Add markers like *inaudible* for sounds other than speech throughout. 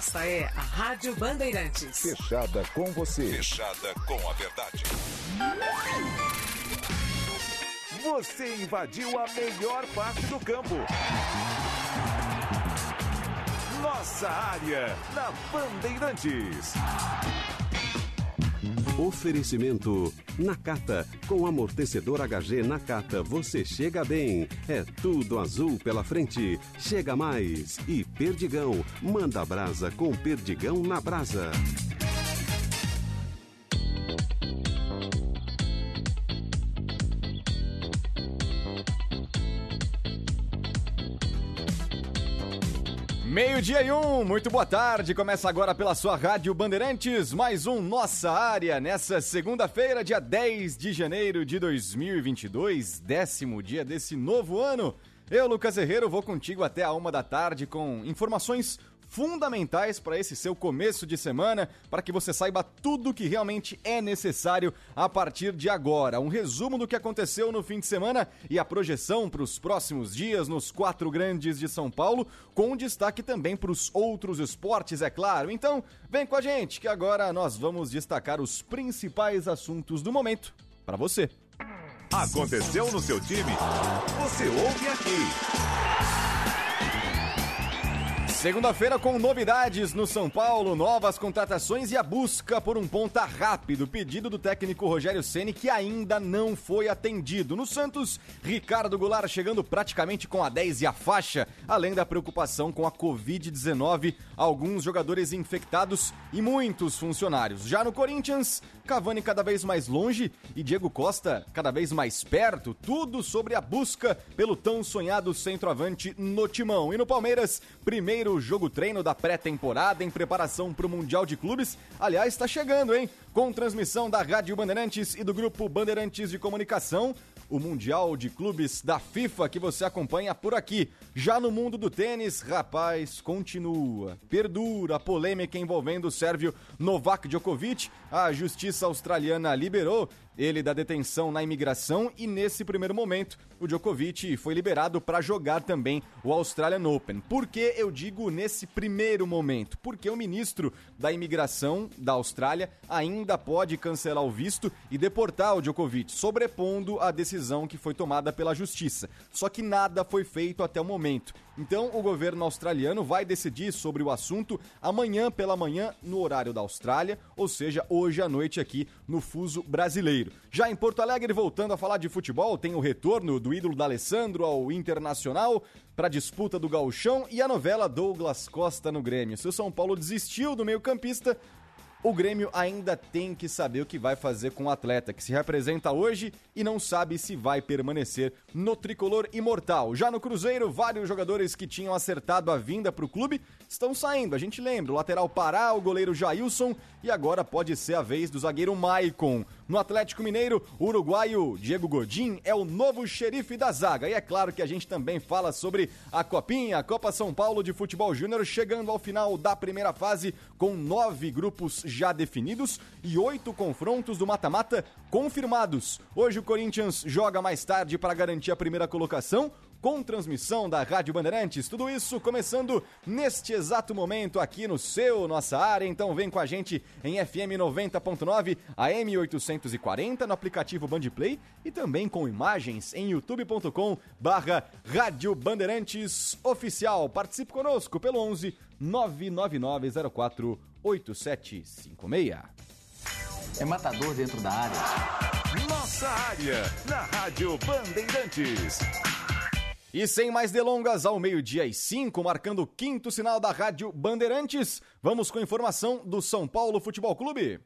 Esta é a Rádio Bandeirantes. Fechada com você. Fechada com a verdade. Você invadiu a melhor parte do campo. Nossa área na Bandeirantes. Oferecimento Nakata. Com amortecedor HG Nakata, você chega bem. É tudo azul pela frente. Chega mais. E Perdigão. Manda brasa com Perdigão na brasa. Meio-dia e um, muito boa tarde. Começa agora pela sua Rádio Bandeirantes, mais um Nossa Área, nessa segunda-feira, dia 10 de janeiro de 2022, décimo dia desse novo ano. Eu, Lucas Herrero, vou contigo até a uma da tarde com informações fundamentais para esse seu começo de semana, para que você saiba tudo o que realmente é necessário a partir de agora. Um resumo do que aconteceu no fim de semana e a projeção para os próximos dias nos quatro grandes de São Paulo, com destaque também para os outros esportes, é claro. Então, vem com a gente que agora nós vamos destacar os principais assuntos do momento para você. Aconteceu no seu time? Você ouve aqui. Segunda-feira com novidades no São Paulo, novas contratações e a busca por um ponta rápido. Pedido do técnico Rogério Ceni que ainda não foi atendido. No Santos, Ricardo Goulart chegando praticamente com a 10 e a faixa, além da preocupação com a Covid-19, alguns jogadores infectados e muitos funcionários. Já no Corinthians, Cavani cada vez mais longe e Diego Costa cada vez mais perto. Tudo sobre a busca pelo tão sonhado centroavante no timão. E no Palmeiras, primeiro jogo treino da pré-temporada em preparação para o Mundial de Clubes. Aliás, está chegando, hein? Com transmissão da Rádio Bandeirantes e do Grupo Bandeirantes de Comunicação, o Mundial de Clubes da FIFA que você acompanha por aqui. Já no mundo do tênis, rapaz, continua. Perdura a polêmica envolvendo o sérvio Novak Djokovic. A justiça australiana liberou ele da detenção na imigração e nesse primeiro momento o Djokovic foi liberado para jogar também o Australian Open. Por que eu digo nesse primeiro momento? Porque o ministro da imigração da Austrália ainda pode cancelar o visto e deportar o Djokovic, sobrepondo a decisão que foi tomada pela justiça. Só que nada foi feito até o momento. Então, o governo australiano vai decidir sobre o assunto amanhã pela manhã no horário da Austrália, ou seja, hoje à noite aqui no fuso brasileiro. Já em Porto Alegre, voltando a falar de futebol, tem o retorno do ídolo da Alessandro ao Internacional para a disputa do Gauchão e a novela Douglas Costa no Grêmio. Se o São Paulo desistiu do meio-campista, o Grêmio ainda tem que saber o que vai fazer com o atleta que se representa hoje e não sabe se vai permanecer no tricolor imortal. Já no Cruzeiro, vários jogadores que tinham acertado a vinda para o clube estão saindo. A gente lembra, o lateral Pará, o goleiro Jailson e agora pode ser a vez do zagueiro Maicon. No Atlético Mineiro, o uruguaio Diego Godin é o novo xerife da zaga. E é claro que a gente também fala sobre a Copinha, a Copa São Paulo de Futebol Júnior, chegando ao final da primeira fase com nove grupos já definidos e oito confrontos do mata-mata confirmados. Hoje o Corinthians joga mais tarde para garantir a primeira colocação com transmissão da Rádio Bandeirantes. Tudo isso começando neste exato momento aqui no seu, nossa área. Então vem com a gente em FM 90.9, AM 840 no aplicativo Bandplay e também com imagens em youtube.com barra Rádio Bandeirantes Oficial. Participe conosco pelo 11 99904 8756. É matador dentro da área. Nossa área na Rádio Bandeirantes. E sem mais delongas, ao meio-dia e cinco, marcando o quinto sinal da Rádio Bandeirantes, vamos com informação do São Paulo Futebol Clube.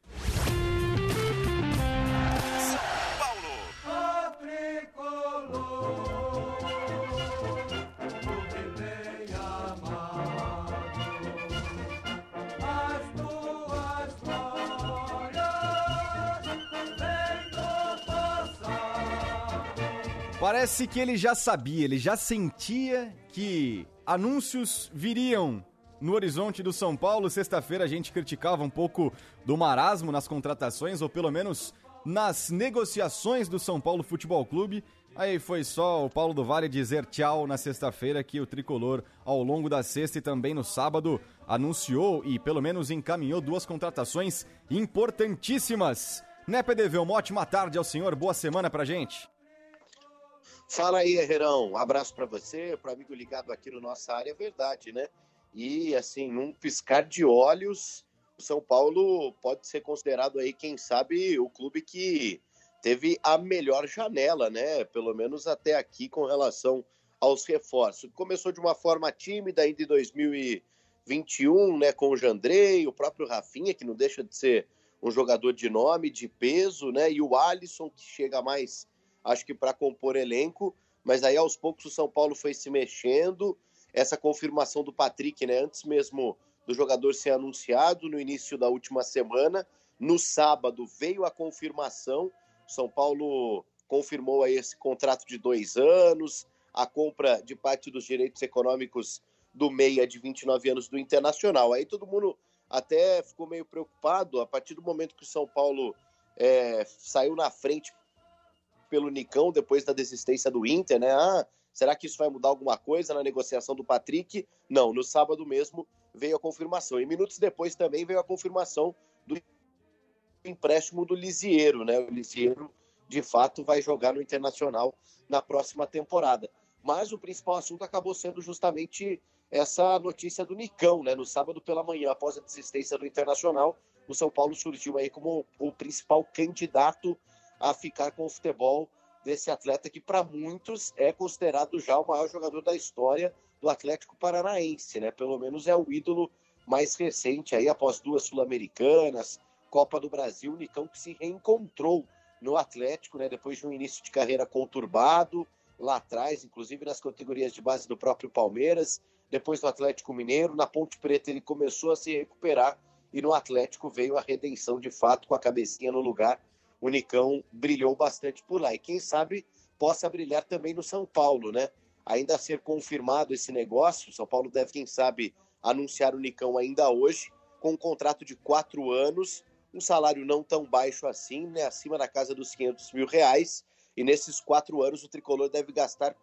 Parece que ele já sabia, ele já sentia que anúncios viriam no horizonte do São Paulo. Sexta-feira a gente criticava um pouco do marasmo nas contratações, ou pelo menos nas negociações do São Paulo Futebol Clube. Aí foi só o Paulo do Vale dizer tchau na sexta-feira que o tricolor, ao longo da sexta e também no sábado, anunciou e pelo menos encaminhou duas contratações importantíssimas. Né, PDV? Uma ótima tarde ao senhor, boa semana pra gente. Fala aí, Herrerão. Um abraço para você, para amigo ligado aqui no nossa área, é verdade, né? E assim, num piscar de olhos, o São Paulo pode ser considerado aí, quem sabe, o clube que teve a melhor janela, né? Pelo menos até aqui com relação aos reforços. Começou de uma forma tímida ainda em 2021, né? Com o Jandrei, o próprio Rafinha, que não deixa de ser um jogador de nome, de peso, né? E o Alisson, que chega mais, acho que para compor elenco. Mas aí aos poucos o São Paulo foi se mexendo. Essa confirmação do Patrick, né? Antes mesmo do jogador ser anunciado no início da última semana. No sábado veio a confirmação são Paulo confirmou aí esse contrato de dois anos, a compra de parte dos direitos econômicos do meia de 29 anos do Internacional. Aí todo mundo até ficou meio preocupado a partir do momento que o São Paulo é, saiu na frente pelo Nicão depois da desistência do Inter, né? Ah, será que isso vai mudar alguma coisa na negociação do Patrick? Não, no sábado mesmo veio a confirmação. E minutos depois também veio a confirmação do empréstimo do Lisieiro, né? O Lisieiro, de fato, vai jogar no Internacional na próxima temporada. Mas o principal assunto acabou sendo justamente essa notícia do Nicão, né? No sábado pela manhã, após a desistência do Internacional, o São Paulo surgiu aí como o principal candidato a ficar com o futebol desse atleta que para muitos é considerado já o maior jogador da história do Atlético Paranaense, né? Pelo menos é o ídolo mais recente aí após duas sul-americanas, Copa do Brasil, o Nicão que se reencontrou no Atlético, né, depois de um início de carreira conturbado, lá atrás, inclusive nas categorias de base do próprio Palmeiras, depois do Atlético Mineiro, na Ponte Preta ele começou a se recuperar e no Atlético veio a redenção de fato com a cabecinha no lugar. O Nicão brilhou bastante por lá. E quem sabe possa brilhar também no São Paulo, né? Ainda a ser confirmado esse negócio, o São Paulo deve, quem sabe, anunciar o Nicão ainda hoje, com um contrato de quatro anos, um salário não tão baixo assim, né, acima da casa dos 500 mil reais, e nesses quatro anos o Tricolor deve gastar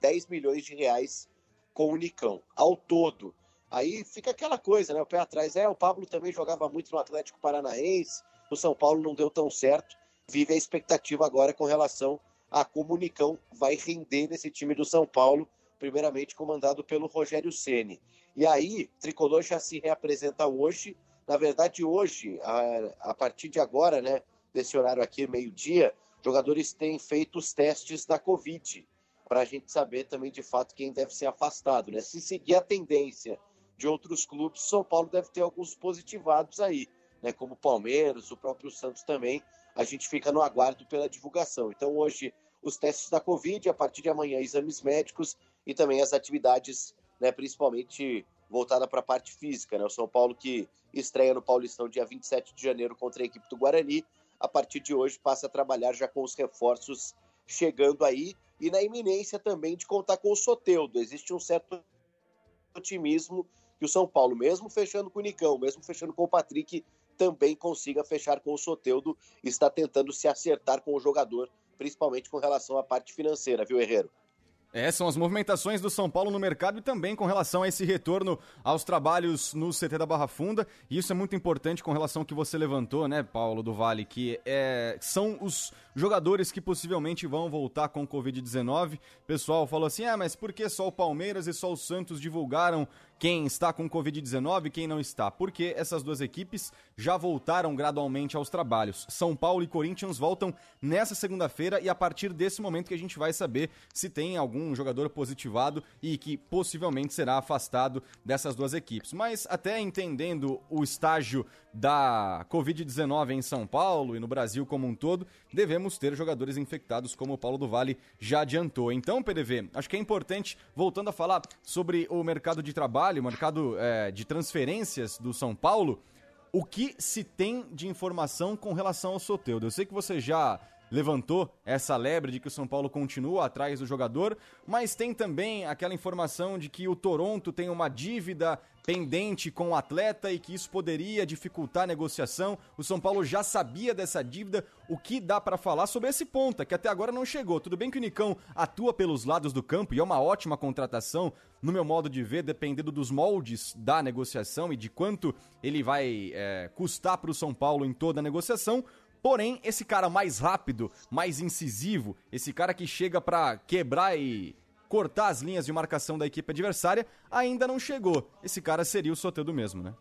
10 milhões de reais com o Nicão, ao todo. Aí fica aquela coisa, né, o pé atrás, é, o Pablo também jogava muito no Atlético Paranaense, o São Paulo não deu tão certo, vive a expectativa agora com relação a como o Nicão vai render nesse time do São Paulo, primeiramente comandado pelo Rogério Ceni. E aí, Tricolor já se reapresenta hoje, na verdade, hoje, a, a partir de agora, né, desse horário aqui, meio-dia, jogadores têm feito os testes da Covid, para a gente saber também de fato quem deve ser afastado. Né? Se seguir a tendência de outros clubes, São Paulo deve ter alguns positivados aí, né? como o Palmeiras, o próprio Santos também. A gente fica no aguardo pela divulgação. Então, hoje, os testes da Covid, a partir de amanhã, exames médicos e também as atividades, né, principalmente voltada para a parte física. Né? O São Paulo que estreia no Paulistão dia 27 de janeiro contra a equipe do Guarani. A partir de hoje passa a trabalhar já com os reforços chegando aí e na iminência também de contar com o Soteudo. Existe um certo otimismo que o São Paulo, mesmo fechando com o Nicão, mesmo fechando com o Patrick, também consiga fechar com o Soteudo. Está tentando se acertar com o jogador, principalmente com relação à parte financeira, viu, Herrero? É, são as movimentações do São Paulo no mercado e também com relação a esse retorno aos trabalhos no CT da Barra Funda. E isso é muito importante com relação ao que você levantou, né, Paulo do Vale, que é, são os jogadores que possivelmente vão voltar com Covid-19. O pessoal falou assim: ah, mas por que só o Palmeiras e só o Santos divulgaram quem está com Covid-19 e quem não está, porque essas duas equipes já voltaram gradualmente aos trabalhos. São Paulo e Corinthians voltam nessa segunda-feira e a partir desse momento que a gente vai saber se tem algum jogador positivado e que possivelmente será afastado dessas duas equipes. Mas até entendendo o estágio da Covid-19 em São Paulo e no Brasil como um todo, devemos ter jogadores infectados, como o Paulo do Vale já adiantou. Então, PDV, acho que é importante, voltando a falar sobre o mercado de trabalho, o mercado é, de transferências do São Paulo, o que se tem de informação com relação ao Soteudo? Eu sei que você já levantou essa lebre de que o São Paulo continua atrás do jogador, mas tem também aquela informação de que o Toronto tem uma dívida pendente com o atleta e que isso poderia dificultar a negociação. O São Paulo já sabia dessa dívida. O que dá para falar sobre esse ponta, que até agora não chegou? Tudo bem que o Nicão atua pelos lados do campo e é uma ótima contratação, no meu modo de ver, dependendo dos moldes da negociação e de quanto ele vai é, custar para o São Paulo em toda a negociação. Porém, esse cara mais rápido, mais incisivo, esse cara que chega para quebrar e cortar as linhas de marcação da equipe adversária, ainda não chegou. Esse cara seria o Soteldo mesmo, né?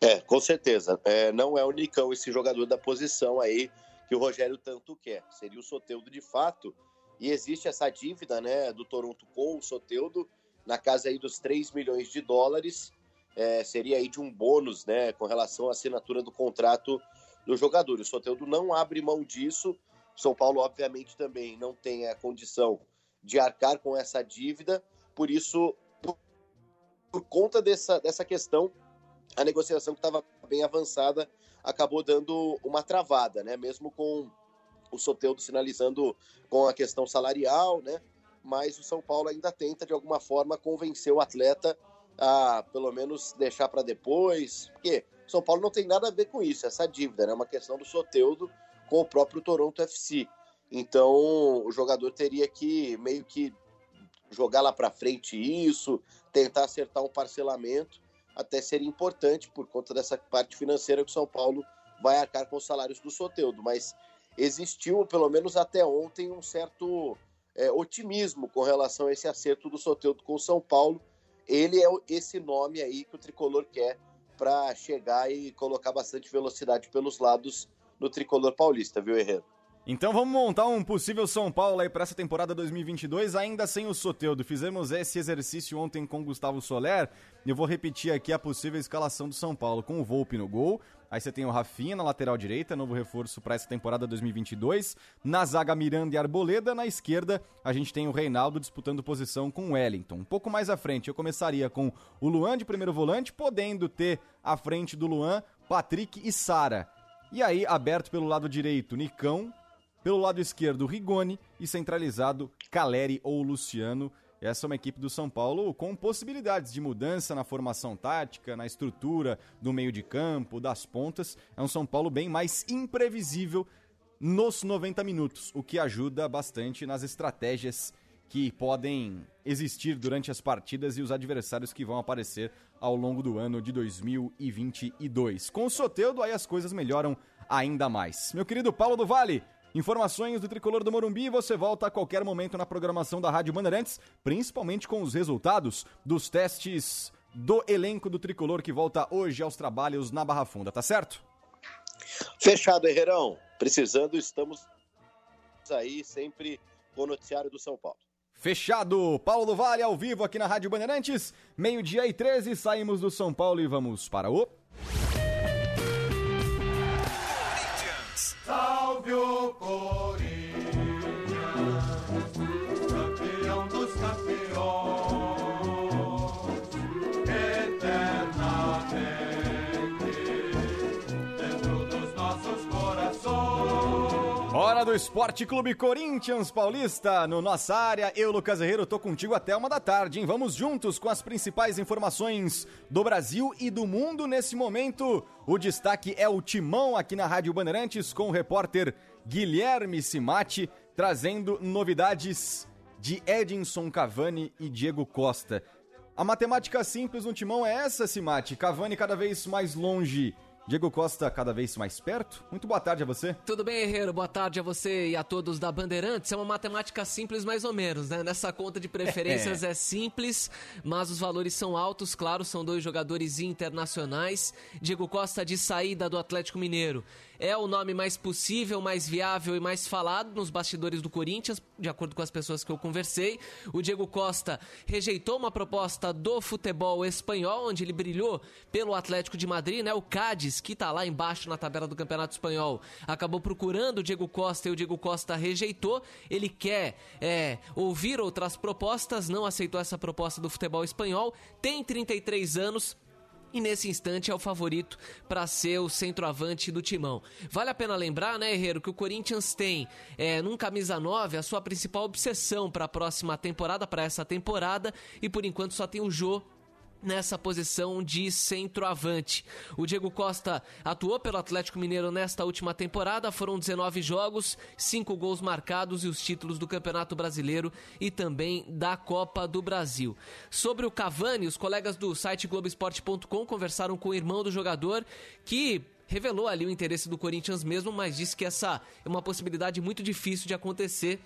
É, com certeza. É, não é o Nicão esse jogador da posição aí que o Rogério tanto quer. Seria o Soteudo de fato. E existe essa dívida né, do Toronto com o Soteudo na casa aí dos 3 milhões de dólares. É, seria aí de um bônus né, com relação à assinatura do contrato do jogador. O Soteudo não abre mão disso. São Paulo, obviamente, também não tem a condição de arcar com essa dívida. Por isso, por, por conta dessa, dessa questão, a negociação que estava bem avançada acabou dando uma travada, né? Mesmo com o Soteudo sinalizando com a questão salarial, né? Mas o São Paulo ainda tenta, de alguma forma, convencer o atleta a, pelo menos, deixar para depois. Porque São Paulo não tem nada a ver com isso, essa dívida, né? É uma questão do Soteudo com o próprio Toronto FC. Então, o jogador teria que meio que jogar lá para frente isso, tentar acertar um parcelamento, até seria importante por conta dessa parte financeira que o São Paulo vai arcar com os salários do Soteudo. Mas existiu, pelo menos até ontem, um certo é, otimismo com relação a esse acerto do Soteudo com o São Paulo. Ele é esse nome aí que o tricolor quer para chegar e colocar bastante velocidade pelos lados no tricolor paulista, viu, Herrero? Então vamos montar um possível São Paulo aí para essa temporada 2022, ainda sem o Soteudo. Fizemos esse exercício ontem com Gustavo Soler. Eu vou repetir aqui a possível escalação do São Paulo com o Volpe no gol. Aí você tem o Rafinha na lateral direita, novo reforço para essa temporada 2022. Na zaga Miranda e Arboleda, na esquerda a gente tem o Reinaldo disputando posição com o Wellington. Um pouco mais à frente eu começaria com o Luan de primeiro volante, podendo ter à frente do Luan Patrick e Sara. E aí aberto pelo lado direito, Nicão, pelo lado esquerdo, Rigoni e centralizado, Caleri ou Luciano. Essa é uma equipe do São Paulo com possibilidades de mudança na formação tática, na estrutura do meio de campo, das pontas. É um São Paulo bem mais imprevisível nos 90 minutos, o que ajuda bastante nas estratégias que podem existir durante as partidas e os adversários que vão aparecer ao longo do ano de 2022. Com o Soteudo, aí as coisas melhoram ainda mais. Meu querido Paulo do Vale, Informações do Tricolor do Morumbi você volta a qualquer momento na programação da Rádio Bandeirantes, principalmente com os resultados dos testes do elenco do Tricolor que volta hoje aos trabalhos na Barra Funda, tá certo? Fechado, Herrerão. Precisando, estamos aí sempre com o noticiário do São Paulo. Fechado, Paulo Vale ao vivo aqui na Rádio Bandeirantes, meio-dia e 13, saímos do São Paulo e vamos para o... Salve o Esporte Clube Corinthians Paulista, no nossa área. Eu, Lucas Herrero, tô contigo até uma da tarde, hein? Vamos juntos com as principais informações do Brasil e do mundo nesse momento. O destaque é o Timão aqui na Rádio Bandeirantes com o repórter Guilherme Simati, trazendo novidades de Edinson Cavani e Diego Costa. A matemática simples no Timão é essa, Simati. Cavani cada vez mais longe Diego Costa cada vez mais perto. Muito boa tarde a você. Tudo bem, Herreiro? Boa tarde a você e a todos da Bandeirantes. É uma matemática simples, mais ou menos, né? Nessa conta de preferências *laughs* é. é simples, mas os valores são altos, claro, são dois jogadores internacionais. Diego Costa de saída do Atlético Mineiro é o nome mais possível, mais viável e mais falado nos bastidores do Corinthians, de acordo com as pessoas que eu conversei. O Diego Costa rejeitou uma proposta do futebol espanhol, onde ele brilhou pelo Atlético de Madrid, né? O Cádiz, que tá lá embaixo na tabela do Campeonato Espanhol, acabou procurando o Diego Costa e o Diego Costa rejeitou. Ele quer é, ouvir outras propostas, não aceitou essa proposta do futebol espanhol. Tem 33 anos, e nesse instante é o favorito para ser o centroavante do timão. Vale a pena lembrar, né, Herreiro, que o Corinthians tem é, num camisa 9 a sua principal obsessão para a próxima temporada, para essa temporada, e por enquanto só tem o Jô nessa posição de centroavante. O Diego Costa atuou pelo Atlético Mineiro nesta última temporada, foram 19 jogos, 5 gols marcados e os títulos do Campeonato Brasileiro e também da Copa do Brasil. Sobre o Cavani, os colegas do site Globoesporte.com conversaram com o irmão do jogador que revelou ali o interesse do Corinthians mesmo, mas disse que essa é uma possibilidade muito difícil de acontecer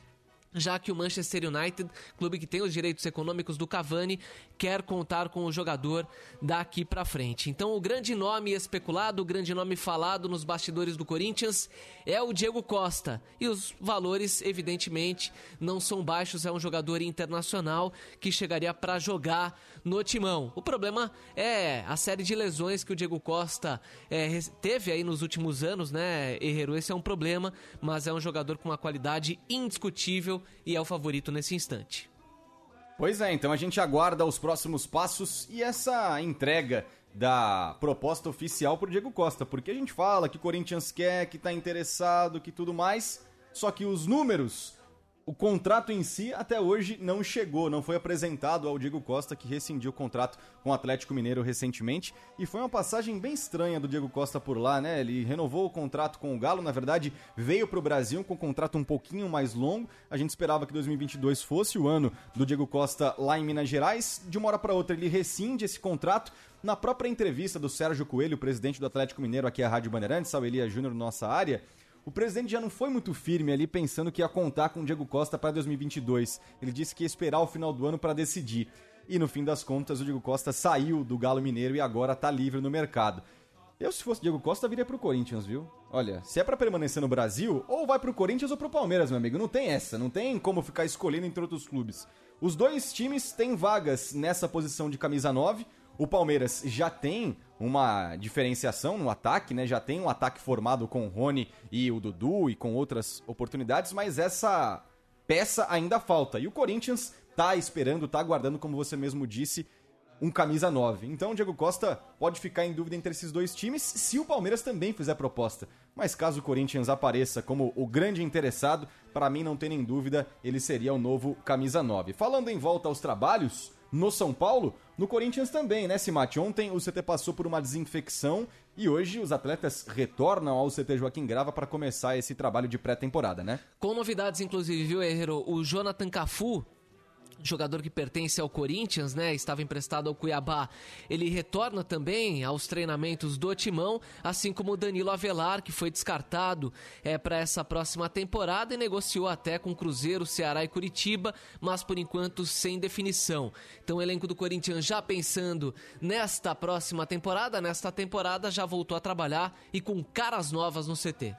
já que o Manchester United, clube que tem os direitos econômicos do Cavani, quer contar com o jogador daqui para frente. Então, o grande nome especulado, o grande nome falado nos bastidores do Corinthians é o Diego Costa. E os valores, evidentemente, não são baixos. É um jogador internacional que chegaria para jogar no timão. O problema é a série de lesões que o Diego Costa é, teve aí nos últimos anos, né, Herrero? Esse é um problema, mas é um jogador com uma qualidade indiscutível e é o favorito nesse instante. Pois é, então a gente aguarda os próximos passos e essa entrega da proposta oficial pro Diego Costa, porque a gente fala que o Corinthians quer, que tá interessado, que tudo mais, só que os números o contrato em si até hoje não chegou, não foi apresentado ao Diego Costa, que rescindiu o contrato com o Atlético Mineiro recentemente. E foi uma passagem bem estranha do Diego Costa por lá, né? Ele renovou o contrato com o Galo, na verdade, veio para o Brasil com um contrato um pouquinho mais longo. A gente esperava que 2022 fosse o ano do Diego Costa lá em Minas Gerais. De uma hora para outra, ele rescinde esse contrato. Na própria entrevista do Sérgio Coelho, presidente do Atlético Mineiro aqui à Rádio Bandeirantes, Sal Elia Júnior, nossa área, o presidente já não foi muito firme ali pensando que ia contar com o Diego Costa para 2022. Ele disse que ia esperar o final do ano para decidir. E no fim das contas, o Diego Costa saiu do Galo Mineiro e agora está livre no mercado. Eu, se fosse Diego Costa, viria pro Corinthians, viu? Olha, se é para permanecer no Brasil, ou vai pro Corinthians ou pro Palmeiras, meu amigo. Não tem essa, não tem como ficar escolhendo entre outros clubes. Os dois times têm vagas nessa posição de camisa 9. O Palmeiras já tem uma diferenciação no ataque, né? Já tem um ataque formado com o Rony e o Dudu e com outras oportunidades, mas essa peça ainda falta. E o Corinthians tá esperando, tá aguardando, como você mesmo disse, um camisa 9. Então o Diego Costa pode ficar em dúvida entre esses dois times se o Palmeiras também fizer proposta. Mas caso o Corinthians apareça como o grande interessado, para mim não tem nem dúvida, ele seria o novo camisa 9. Falando em volta aos trabalhos, no São Paulo, no Corinthians também, né, Simate? Ontem o CT passou por uma desinfecção e hoje os atletas retornam ao CT Joaquim Grava para começar esse trabalho de pré-temporada, né? Com novidades, inclusive, viu, Herrero? O Jonathan Cafu jogador que pertence ao Corinthians, né? Estava emprestado ao Cuiabá. Ele retorna também aos treinamentos do Timão, assim como o Danilo Avelar, que foi descartado é, para essa próxima temporada e negociou até com Cruzeiro, Ceará e Curitiba, mas por enquanto sem definição. Então o elenco do Corinthians já pensando nesta próxima temporada, nesta temporada já voltou a trabalhar e com caras novas no CT.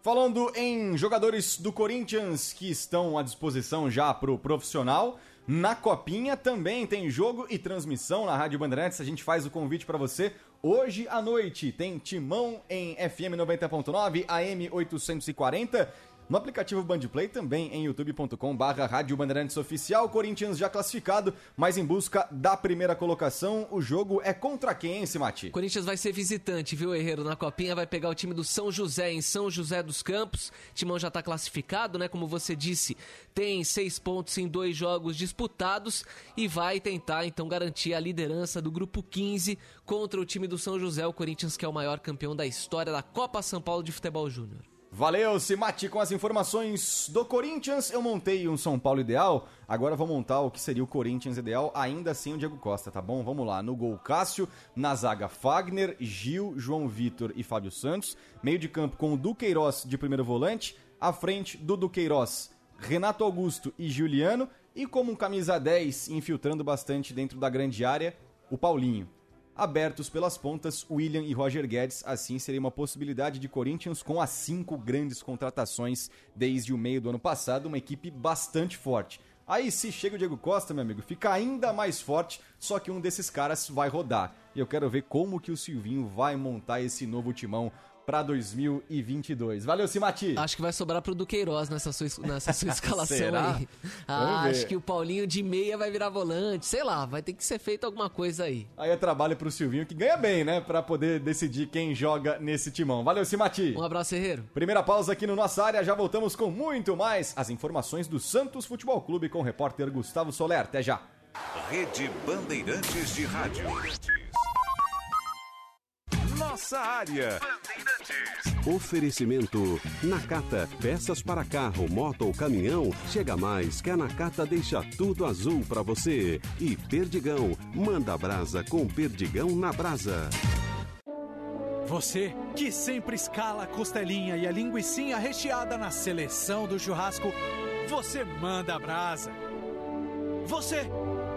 Falando em jogadores do Corinthians que estão à disposição já para o profissional, na Copinha também tem jogo e transmissão na Rádio Bandeirantes. A gente faz o convite para você. Hoje à noite tem Timão em FM 90.9, AM 840 no aplicativo Bandplay, também em youtube.com barra Rádio Bandeirantes Oficial. Corinthians já classificado, mas em busca da primeira colocação. O jogo é contra quem, Mati? Corinthians vai ser visitante, viu, Herreiro? Na Copinha vai pegar o time do São José em São José dos Campos. Timão já está classificado, né? Como você disse, tem seis pontos em dois jogos disputados e vai tentar, então, garantir a liderança do grupo 15 contra o time do São José, o Corinthians, que é o maior campeão da história da Copa São Paulo de Futebol Júnior. Valeu, Simati, com as informações do Corinthians. Eu montei um São Paulo ideal, agora vou montar o que seria o Corinthians ideal, ainda assim o Diego Costa, tá bom? Vamos lá, no gol Cássio, na zaga Fagner, Gil, João Vitor e Fábio Santos, meio de campo com o Duqueiroz de primeiro volante, à frente do Duqueiroz, Renato Augusto e Juliano, e como um camisa 10 infiltrando bastante dentro da grande área, o Paulinho abertos pelas pontas William e Roger Guedes. Assim seria uma possibilidade de Corinthians com as cinco grandes contratações desde o meio do ano passado, uma equipe bastante forte. Aí se chega o Diego Costa, meu amigo, fica ainda mais forte, só que um desses caras vai rodar. E eu quero ver como que o Silvinho vai montar esse novo timão para 2022. Valeu, Simati. Acho que vai sobrar pro Duqueiroz nessa sua, es- nessa sua *laughs* escalação Será? aí. Ah, acho que o Paulinho de meia vai virar volante. Sei lá, vai ter que ser feito alguma coisa aí. Aí é trabalho pro Silvinho, que ganha bem, né? Pra poder decidir quem joga nesse timão. Valeu, Simati. Um abraço, Herreiro. Primeira pausa aqui no Nossa Área, já voltamos com muito mais as informações do Santos Futebol Clube com o repórter Gustavo Soler. Até já. Rede Bandeirantes de Rádio. Nossa área. Oferecimento Nakata, peças para carro, moto ou caminhão. Chega mais que a Nakata deixa tudo azul para você. E Perdigão, manda brasa com Perdigão na brasa. Você que sempre escala a costelinha e a linguiçinha recheada na seleção do churrasco, você manda brasa. Você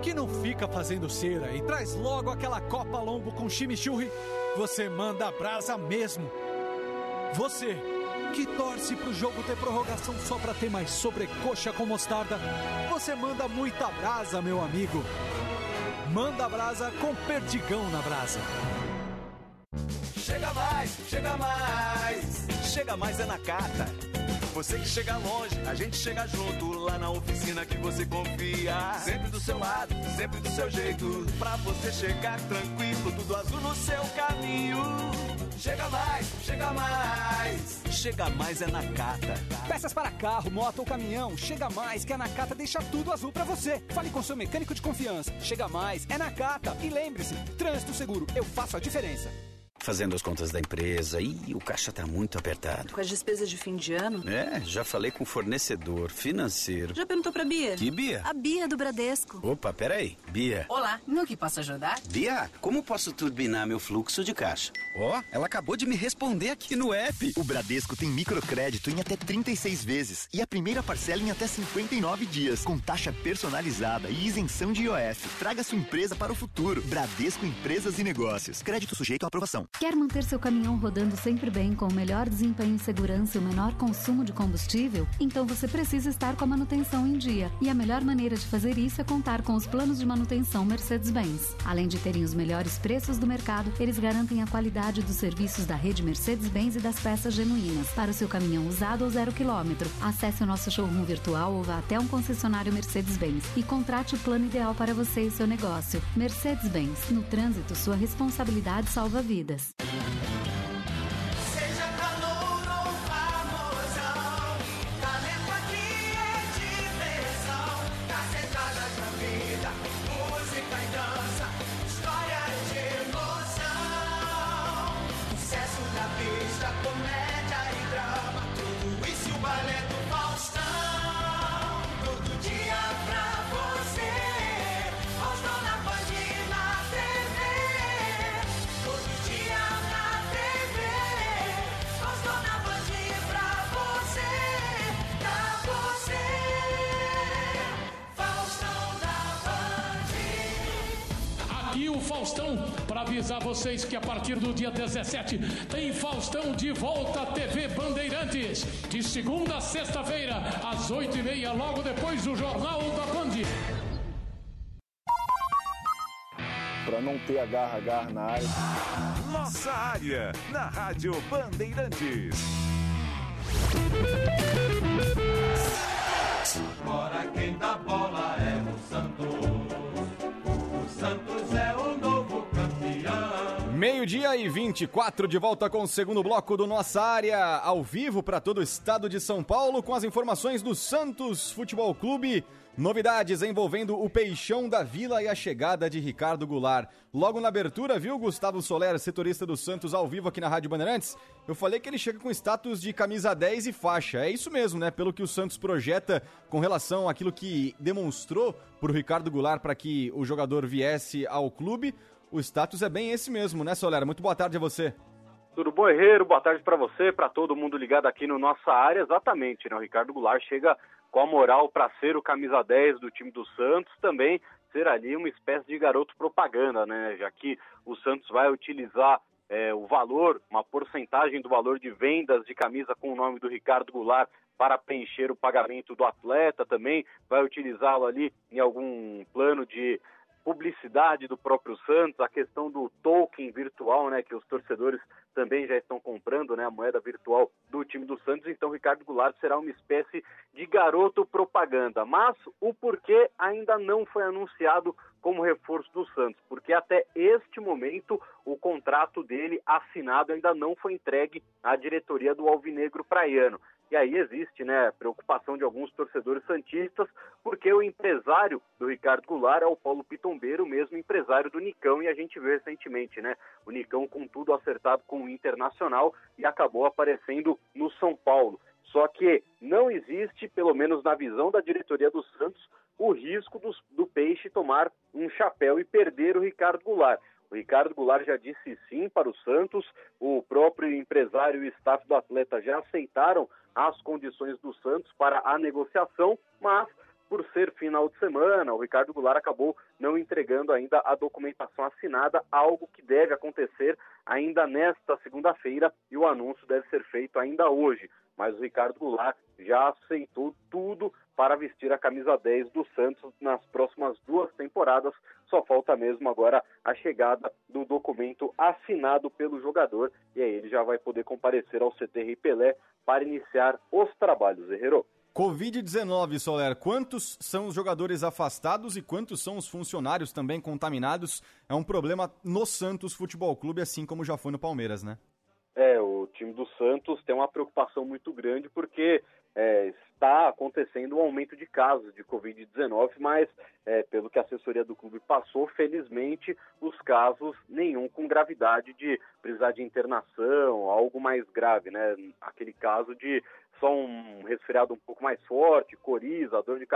que não fica fazendo cera e traz logo aquela copa lombo com chimichurri, você manda a brasa mesmo. Você que torce pro jogo ter prorrogação só pra ter mais sobrecoxa com mostarda, você manda muita brasa, meu amigo. Manda brasa com perdigão na brasa. Chega mais, chega mais. Chega mais é na carta. Você que chega longe, a gente chega junto lá na oficina que você confia. Sempre do seu lado, sempre do seu jeito. Pra você chegar tranquilo, tudo azul no seu caminho. Chega mais, chega mais. Chega mais é na carta. Peças para carro, moto ou caminhão, chega mais que a Nakata deixa tudo azul pra você. Fale com seu mecânico de confiança. Chega mais é Nakata. E lembre-se, trânsito seguro, eu faço a diferença. Fazendo as contas da empresa e o caixa tá muito apertado. Com as despesas de fim de ano? É, já falei com o fornecedor financeiro. Já perguntou pra Bia? Que Bia? A Bia do Bradesco. Opa, peraí. Bia. Olá, no que posso ajudar? Bia, como posso turbinar meu fluxo de caixa? Ó, ela acabou de me responder aqui no app. O Bradesco tem microcrédito em até 36 vezes e a primeira parcela em até 59 dias, com taxa personalizada e isenção de IOF. Traga sua empresa para o futuro. Bradesco Empresas e Negócios. Crédito sujeito à aprovação. Quer manter seu caminhão rodando sempre bem com o melhor desempenho em segurança e o menor consumo de combustível? Então você precisa estar com a manutenção em dia. E a melhor maneira de fazer isso é contar com os planos de manutenção Mercedes-Benz. Além de terem os melhores preços do mercado, eles garantem a qualidade dos serviços da rede Mercedes-Benz e das peças genuínas para o seu caminhão usado ou zero quilômetro. Acesse o nosso showroom virtual ou vá até um concessionário Mercedes-Benz e contrate o plano ideal para você e seu negócio. Mercedes-Benz. No trânsito, sua responsabilidade salva vidas. Seja Faustão, para avisar vocês que a partir do dia 17 tem Faustão de volta à TV Bandeirantes. De segunda a sexta-feira, às 8h30, logo depois do Jornal da Band. Para não ter agarra-agarra na área. Nossa área, na Rádio Bandeirantes. Agora quem dá bola E 24, de volta com o segundo bloco do Nossa Área, ao vivo para todo o estado de São Paulo, com as informações do Santos Futebol Clube. Novidades envolvendo o Peixão da Vila e a chegada de Ricardo Goulart. Logo na abertura, viu, Gustavo Soler, setorista do Santos, ao vivo aqui na Rádio Bandeirantes? Eu falei que ele chega com status de camisa 10 e faixa. É isso mesmo, né? Pelo que o Santos projeta com relação àquilo que demonstrou por Ricardo Goulart para que o jogador viesse ao clube, o status é bem esse mesmo, né, Soler? Muito boa tarde a você. Tudo bom, Herreiro? Boa tarde para você, para todo mundo ligado aqui no nossa área. Exatamente, né? O Ricardo Goulart chega com a moral para ser o camisa 10 do time do Santos, também ser ali uma espécie de garoto propaganda, né? Já que o Santos vai utilizar é, o valor, uma porcentagem do valor de vendas de camisa com o nome do Ricardo Goulart para preencher o pagamento do atleta também, vai utilizá-lo ali em algum plano de publicidade do próprio Santos, a questão do token virtual, né, que os torcedores também já estão comprando, né, a moeda virtual do time do Santos. Então, Ricardo Goulart será uma espécie de garoto propaganda. Mas o porquê ainda não foi anunciado como reforço do Santos, porque até este momento o contrato dele assinado ainda não foi entregue à diretoria do Alvinegro Praiano. E aí existe, né, preocupação de alguns torcedores santistas, porque o empresário do Ricardo Goulart é o Paulo Pitombeiro, o mesmo empresário do Nicão, e a gente viu recentemente, né, o Nicão com tudo acertado com o Internacional e acabou aparecendo no São Paulo. Só que não existe, pelo menos na visão da diretoria do Santos, o risco do, do Peixe tomar um chapéu e perder o Ricardo Goulart. O Ricardo Goulart já disse sim para o Santos, o próprio empresário e o staff do atleta já aceitaram as condições do Santos para a negociação, mas por ser final de semana, o Ricardo Goulart acabou não entregando ainda a documentação assinada, algo que deve acontecer ainda nesta segunda-feira e o anúncio deve ser feito ainda hoje. Mas o Ricardo Goulart já aceitou tudo para vestir a camisa 10 do Santos nas próximas duas temporadas. Só falta mesmo agora a chegada do documento assinado pelo jogador e aí ele já vai poder comparecer ao CTR Pelé para iniciar os trabalhos, Herrero. Covid-19, Soler, quantos são os jogadores afastados e quantos são os funcionários também contaminados? É um problema no Santos Futebol Clube, assim como já foi no Palmeiras, né? É, o time do Santos tem uma preocupação muito grande porque é, está acontecendo um aumento de casos de Covid-19, mas é, pelo que a assessoria do clube passou, felizmente os casos nenhum com gravidade de precisar de internação, algo mais grave, né? Aquele caso de só um resfriado um pouco mais forte, coriza, dor de,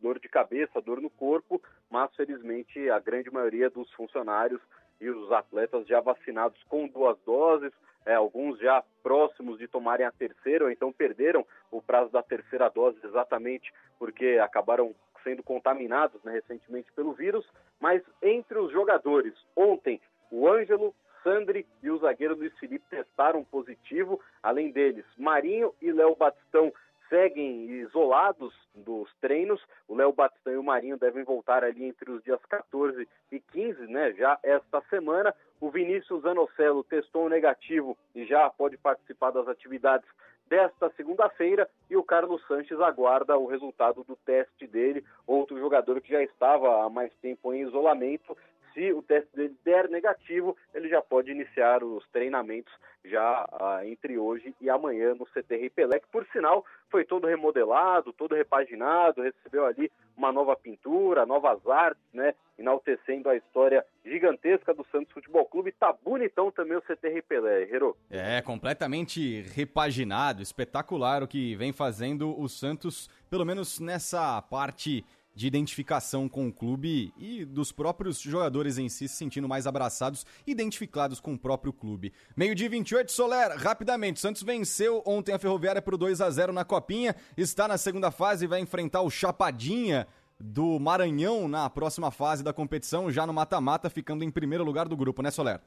dor de cabeça, dor no corpo, mas felizmente a grande maioria dos funcionários e os atletas já vacinados com duas doses, é, alguns já próximos de tomarem a terceira, ou então perderam o prazo da terceira dose exatamente porque acabaram sendo contaminados né, recentemente pelo vírus. Mas entre os jogadores, ontem o Ângelo, Sandri e o zagueiro Luiz Felipe testaram positivo. Além deles, Marinho e Léo Batistão seguem isolados dos treinos. O Léo Batistão e o Marinho devem voltar ali entre os dias 14 e 15, né? Já esta semana. O Vinícius Anocelo testou negativo e já pode participar das atividades desta segunda-feira e o Carlos Sanches aguarda o resultado do teste dele, outro jogador que já estava há mais tempo em isolamento se o teste dele der negativo, ele já pode iniciar os treinamentos já ah, entre hoje e amanhã no CTR Pelé, que por sinal foi todo remodelado, todo repaginado, recebeu ali uma nova pintura, novas artes, né, enaltecendo a história gigantesca do Santos Futebol Clube. Tá bonitão também o CTR Pelé, Hero. É, completamente repaginado, espetacular o que vem fazendo o Santos, pelo menos nessa parte de identificação com o clube e dos próprios jogadores em si se sentindo mais abraçados, identificados com o próprio clube. Meio-dia 28, Soler, rapidamente. Santos venceu ontem a Ferroviária por 2 a 0 na Copinha, está na segunda fase e vai enfrentar o Chapadinha do Maranhão na próxima fase da competição, já no mata-mata, ficando em primeiro lugar do grupo, né, Soler?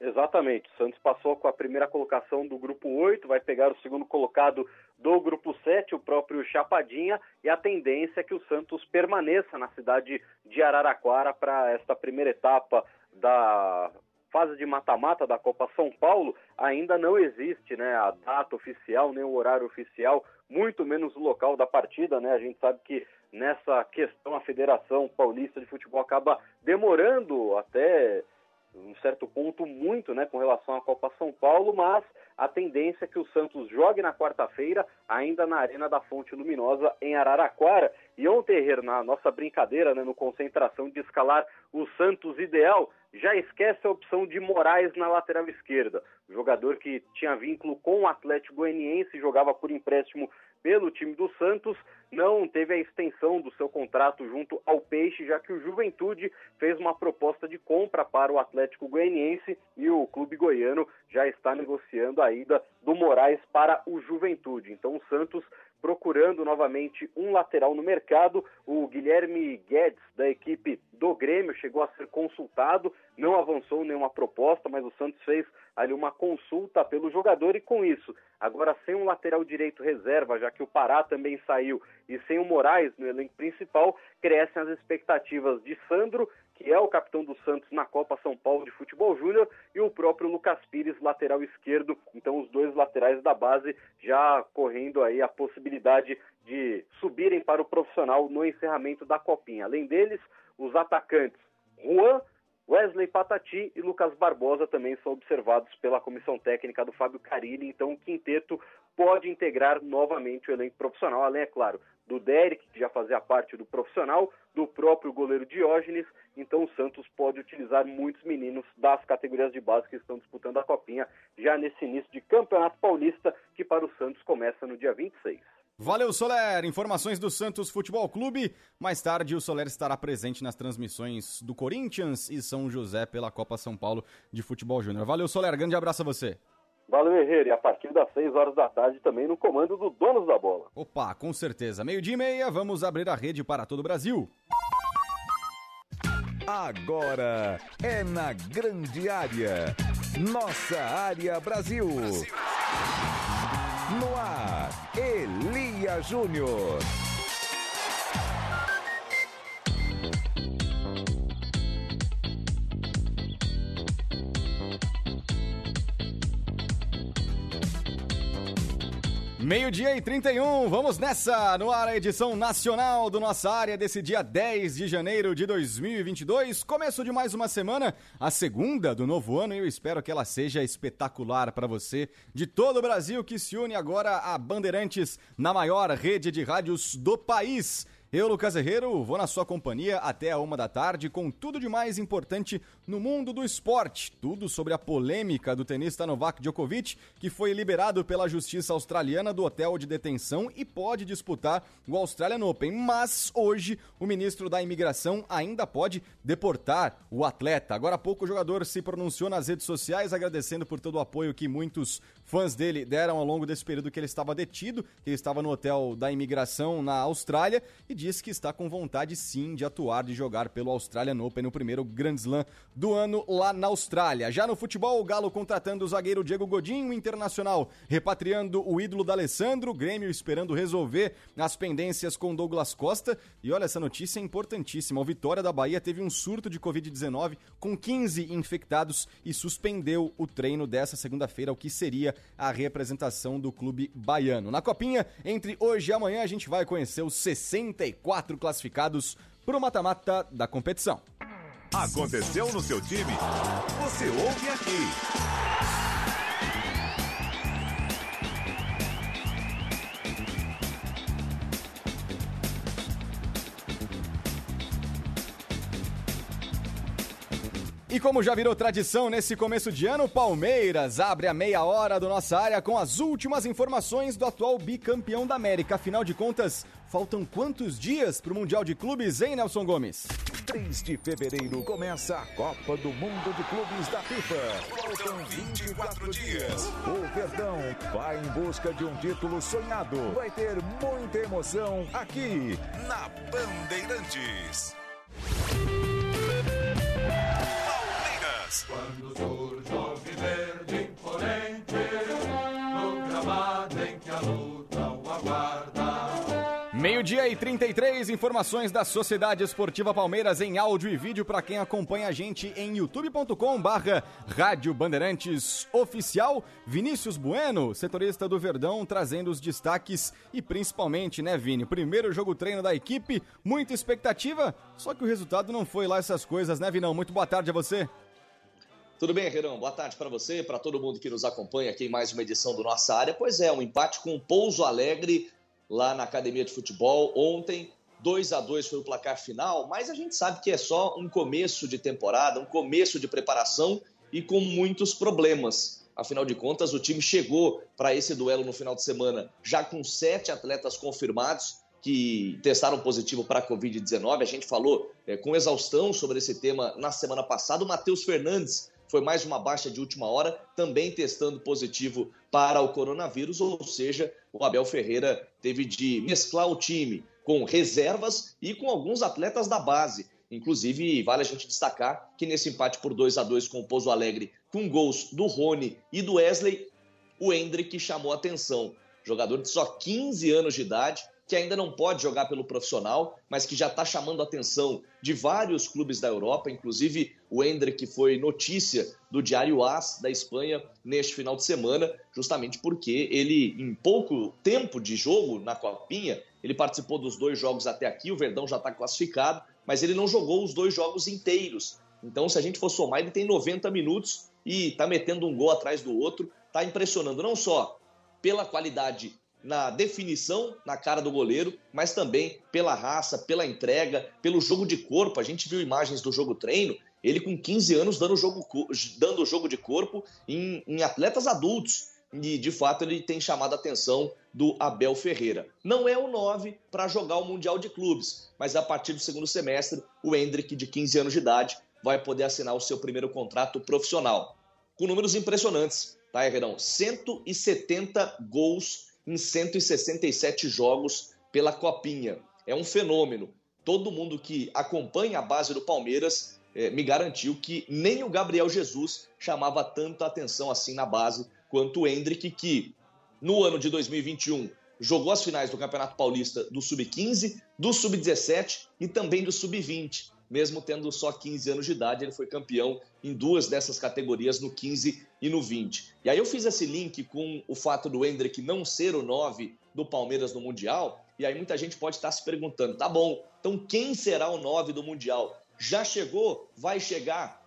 Exatamente. O Santos passou com a primeira colocação do grupo 8, vai pegar o segundo colocado do grupo 7, o próprio Chapadinha, e a tendência é que o Santos permaneça na cidade de Araraquara para esta primeira etapa da fase de mata-mata da Copa São Paulo. Ainda não existe né, a data oficial, nem o horário oficial, muito menos o local da partida. Né? A gente sabe que nessa questão a Federação Paulista de Futebol acaba demorando até um certo ponto muito, né, com relação à Copa São Paulo, mas a tendência é que o Santos jogue na quarta-feira, ainda na Arena da Fonte Luminosa, em Araraquara. E ontem, na nossa brincadeira, né, no concentração de escalar o Santos ideal, já esquece a opção de Moraes na lateral esquerda. Jogador que tinha vínculo com o Atlético Goianiense, jogava por empréstimo pelo time do Santos, não teve a extensão do seu contrato junto ao Peixe, já que o Juventude fez uma proposta de compra para o Atlético Goianiense e o clube goiano já está negociando a ida do Moraes para o Juventude. Então o Santos procurando novamente um lateral no mercado. O Guilherme Guedes, da equipe do Grêmio, chegou a ser consultado, não avançou nenhuma proposta, mas o Santos fez ali uma consulta pelo jogador e com isso, agora sem um lateral direito reserva, já que o Pará também saiu e sem o Moraes no elenco principal, crescem as expectativas de Sandro, que é o capitão do Santos na Copa São Paulo de Futebol Júnior, e o próprio Lucas Pires, lateral esquerdo. Então, os dois laterais da base já correndo aí a possibilidade de subirem para o profissional no encerramento da Copinha. Além deles, os atacantes Juan, Wesley Patati e Lucas Barbosa também são observados pela comissão técnica do Fábio Carilli, então o quinteto pode integrar novamente o elenco profissional, além, é claro, do Derek, que já fazia parte do profissional, do próprio goleiro Diógenes, então o Santos pode utilizar muitos meninos das categorias de base que estão disputando a Copinha já nesse início de Campeonato Paulista, que para o Santos começa no dia 26. Valeu, Soler. Informações do Santos Futebol Clube. Mais tarde, o Soler estará presente nas transmissões do Corinthians e São José pela Copa São Paulo de Futebol Júnior. Valeu, Soler. Grande abraço a você. Valeu, Herreiro. E a partir das 6 horas da tarde também no comando do Donos da Bola. Opa, com certeza. Meio-dia e meia, vamos abrir a rede para todo o Brasil. Agora é na grande área. Nossa área Brasil. No Júnior. Meio-dia e 31, vamos nessa! No ar a edição nacional do Nossa Área desse dia 10 de janeiro de 2022. Começo de mais uma semana, a segunda do novo ano, e eu espero que ela seja espetacular para você de todo o Brasil que se une agora a Bandeirantes na maior rede de rádios do país. Eu, Lucas Herrero, vou na sua companhia até a uma da tarde com tudo de mais importante no mundo do esporte. Tudo sobre a polêmica do tenista Novak Djokovic, que foi liberado pela justiça australiana do hotel de detenção e pode disputar o Australian Open. Mas hoje o ministro da Imigração ainda pode deportar o atleta. Agora há pouco o jogador se pronunciou nas redes sociais agradecendo por todo o apoio que muitos fãs dele deram ao longo desse período que ele estava detido, que ele estava no hotel da imigração na Austrália e disse que está com vontade sim de atuar, de jogar pelo Australian Open no primeiro Grand Slam do ano lá na Austrália. Já no futebol, o Galo contratando o zagueiro Diego Godinho, Internacional repatriando o ídolo da Alessandro, Grêmio esperando resolver as pendências com Douglas Costa. E olha, essa notícia é importantíssima. O Vitória da Bahia teve um surto de Covid-19 com 15 infectados e suspendeu o treino dessa segunda-feira, o que seria a representação do clube baiano. Na copinha, entre hoje e amanhã, a gente vai conhecer os 64 classificados para o mata-mata da competição. Aconteceu no seu time? Você ouve aqui. E como já virou tradição nesse começo de ano, Palmeiras abre a meia hora do nossa área com as últimas informações do atual bicampeão da América. Afinal de contas, faltam quantos dias para o Mundial de Clubes, hein, Nelson Gomes? 3 de fevereiro começa a Copa do Mundo de Clubes da FIFA. Faltam 24 dias. O Verdão vai em busca de um título sonhado. Vai ter muita emoção aqui na Bandeirantes. Meio-dia e 33, informações da Sociedade Esportiva Palmeiras em áudio e vídeo para quem acompanha a gente em youtube.com barra Rádio Bandeirantes Oficial. Vinícius Bueno, setorista do Verdão, trazendo os destaques e principalmente, né, Vini? Primeiro jogo treino da equipe, muita expectativa, só que o resultado não foi lá essas coisas, né, Vinão? Muito boa tarde a você. Tudo bem, Herão? Boa tarde para você, para todo mundo que nos acompanha aqui em mais uma edição do Nossa Área. Pois é, um empate com o Pouso Alegre lá na Academia de Futebol ontem. 2 a 2 foi o placar final, mas a gente sabe que é só um começo de temporada, um começo de preparação e com muitos problemas. Afinal de contas, o time chegou para esse duelo no final de semana já com sete atletas confirmados que testaram positivo para a Covid-19. A gente falou é, com exaustão sobre esse tema na semana passada. O Matheus Fernandes foi mais uma baixa de última hora, também testando positivo para o coronavírus, ou seja, o Abel Ferreira teve de mesclar o time com reservas e com alguns atletas da base. Inclusive, vale a gente destacar que nesse empate por 2 a 2 com o Pouso Alegre, com gols do Rony e do Wesley, o Hendrick chamou atenção. Jogador de só 15 anos de idade, que ainda não pode jogar pelo profissional, mas que já está chamando a atenção de vários clubes da Europa, inclusive o Hendrick, que foi notícia do Diário AS da Espanha neste final de semana, justamente porque ele, em pouco tempo de jogo na Copinha, ele participou dos dois jogos até aqui, o Verdão já está classificado, mas ele não jogou os dois jogos inteiros. Então, se a gente for somar, ele tem 90 minutos e está metendo um gol atrás do outro, está impressionando não só pela qualidade na definição na cara do goleiro, mas também pela raça, pela entrega, pelo jogo de corpo. A gente viu imagens do jogo treino, ele com 15 anos dando jogo, dando jogo de corpo em, em atletas adultos. E de fato ele tem chamado a atenção do Abel Ferreira. Não é o 9 para jogar o Mundial de Clubes, mas a partir do segundo semestre, o Hendrick, de 15 anos de idade, vai poder assinar o seu primeiro contrato profissional. Com números impressionantes, tá, Herrerão? 170 gols em 167 jogos pela Copinha. É um fenômeno. Todo mundo que acompanha a base do Palmeiras eh, me garantiu que nem o Gabriel Jesus chamava tanta atenção assim na base quanto o Hendrick, que no ano de 2021 jogou as finais do Campeonato Paulista do Sub-15, do Sub-17 e também do Sub-20 mesmo tendo só 15 anos de idade, ele foi campeão em duas dessas categorias, no 15 e no 20. E aí eu fiz esse link com o fato do Hendrick não ser o 9 do Palmeiras no Mundial, e aí muita gente pode estar se perguntando, tá bom, então quem será o 9 do Mundial? Já chegou? Vai chegar?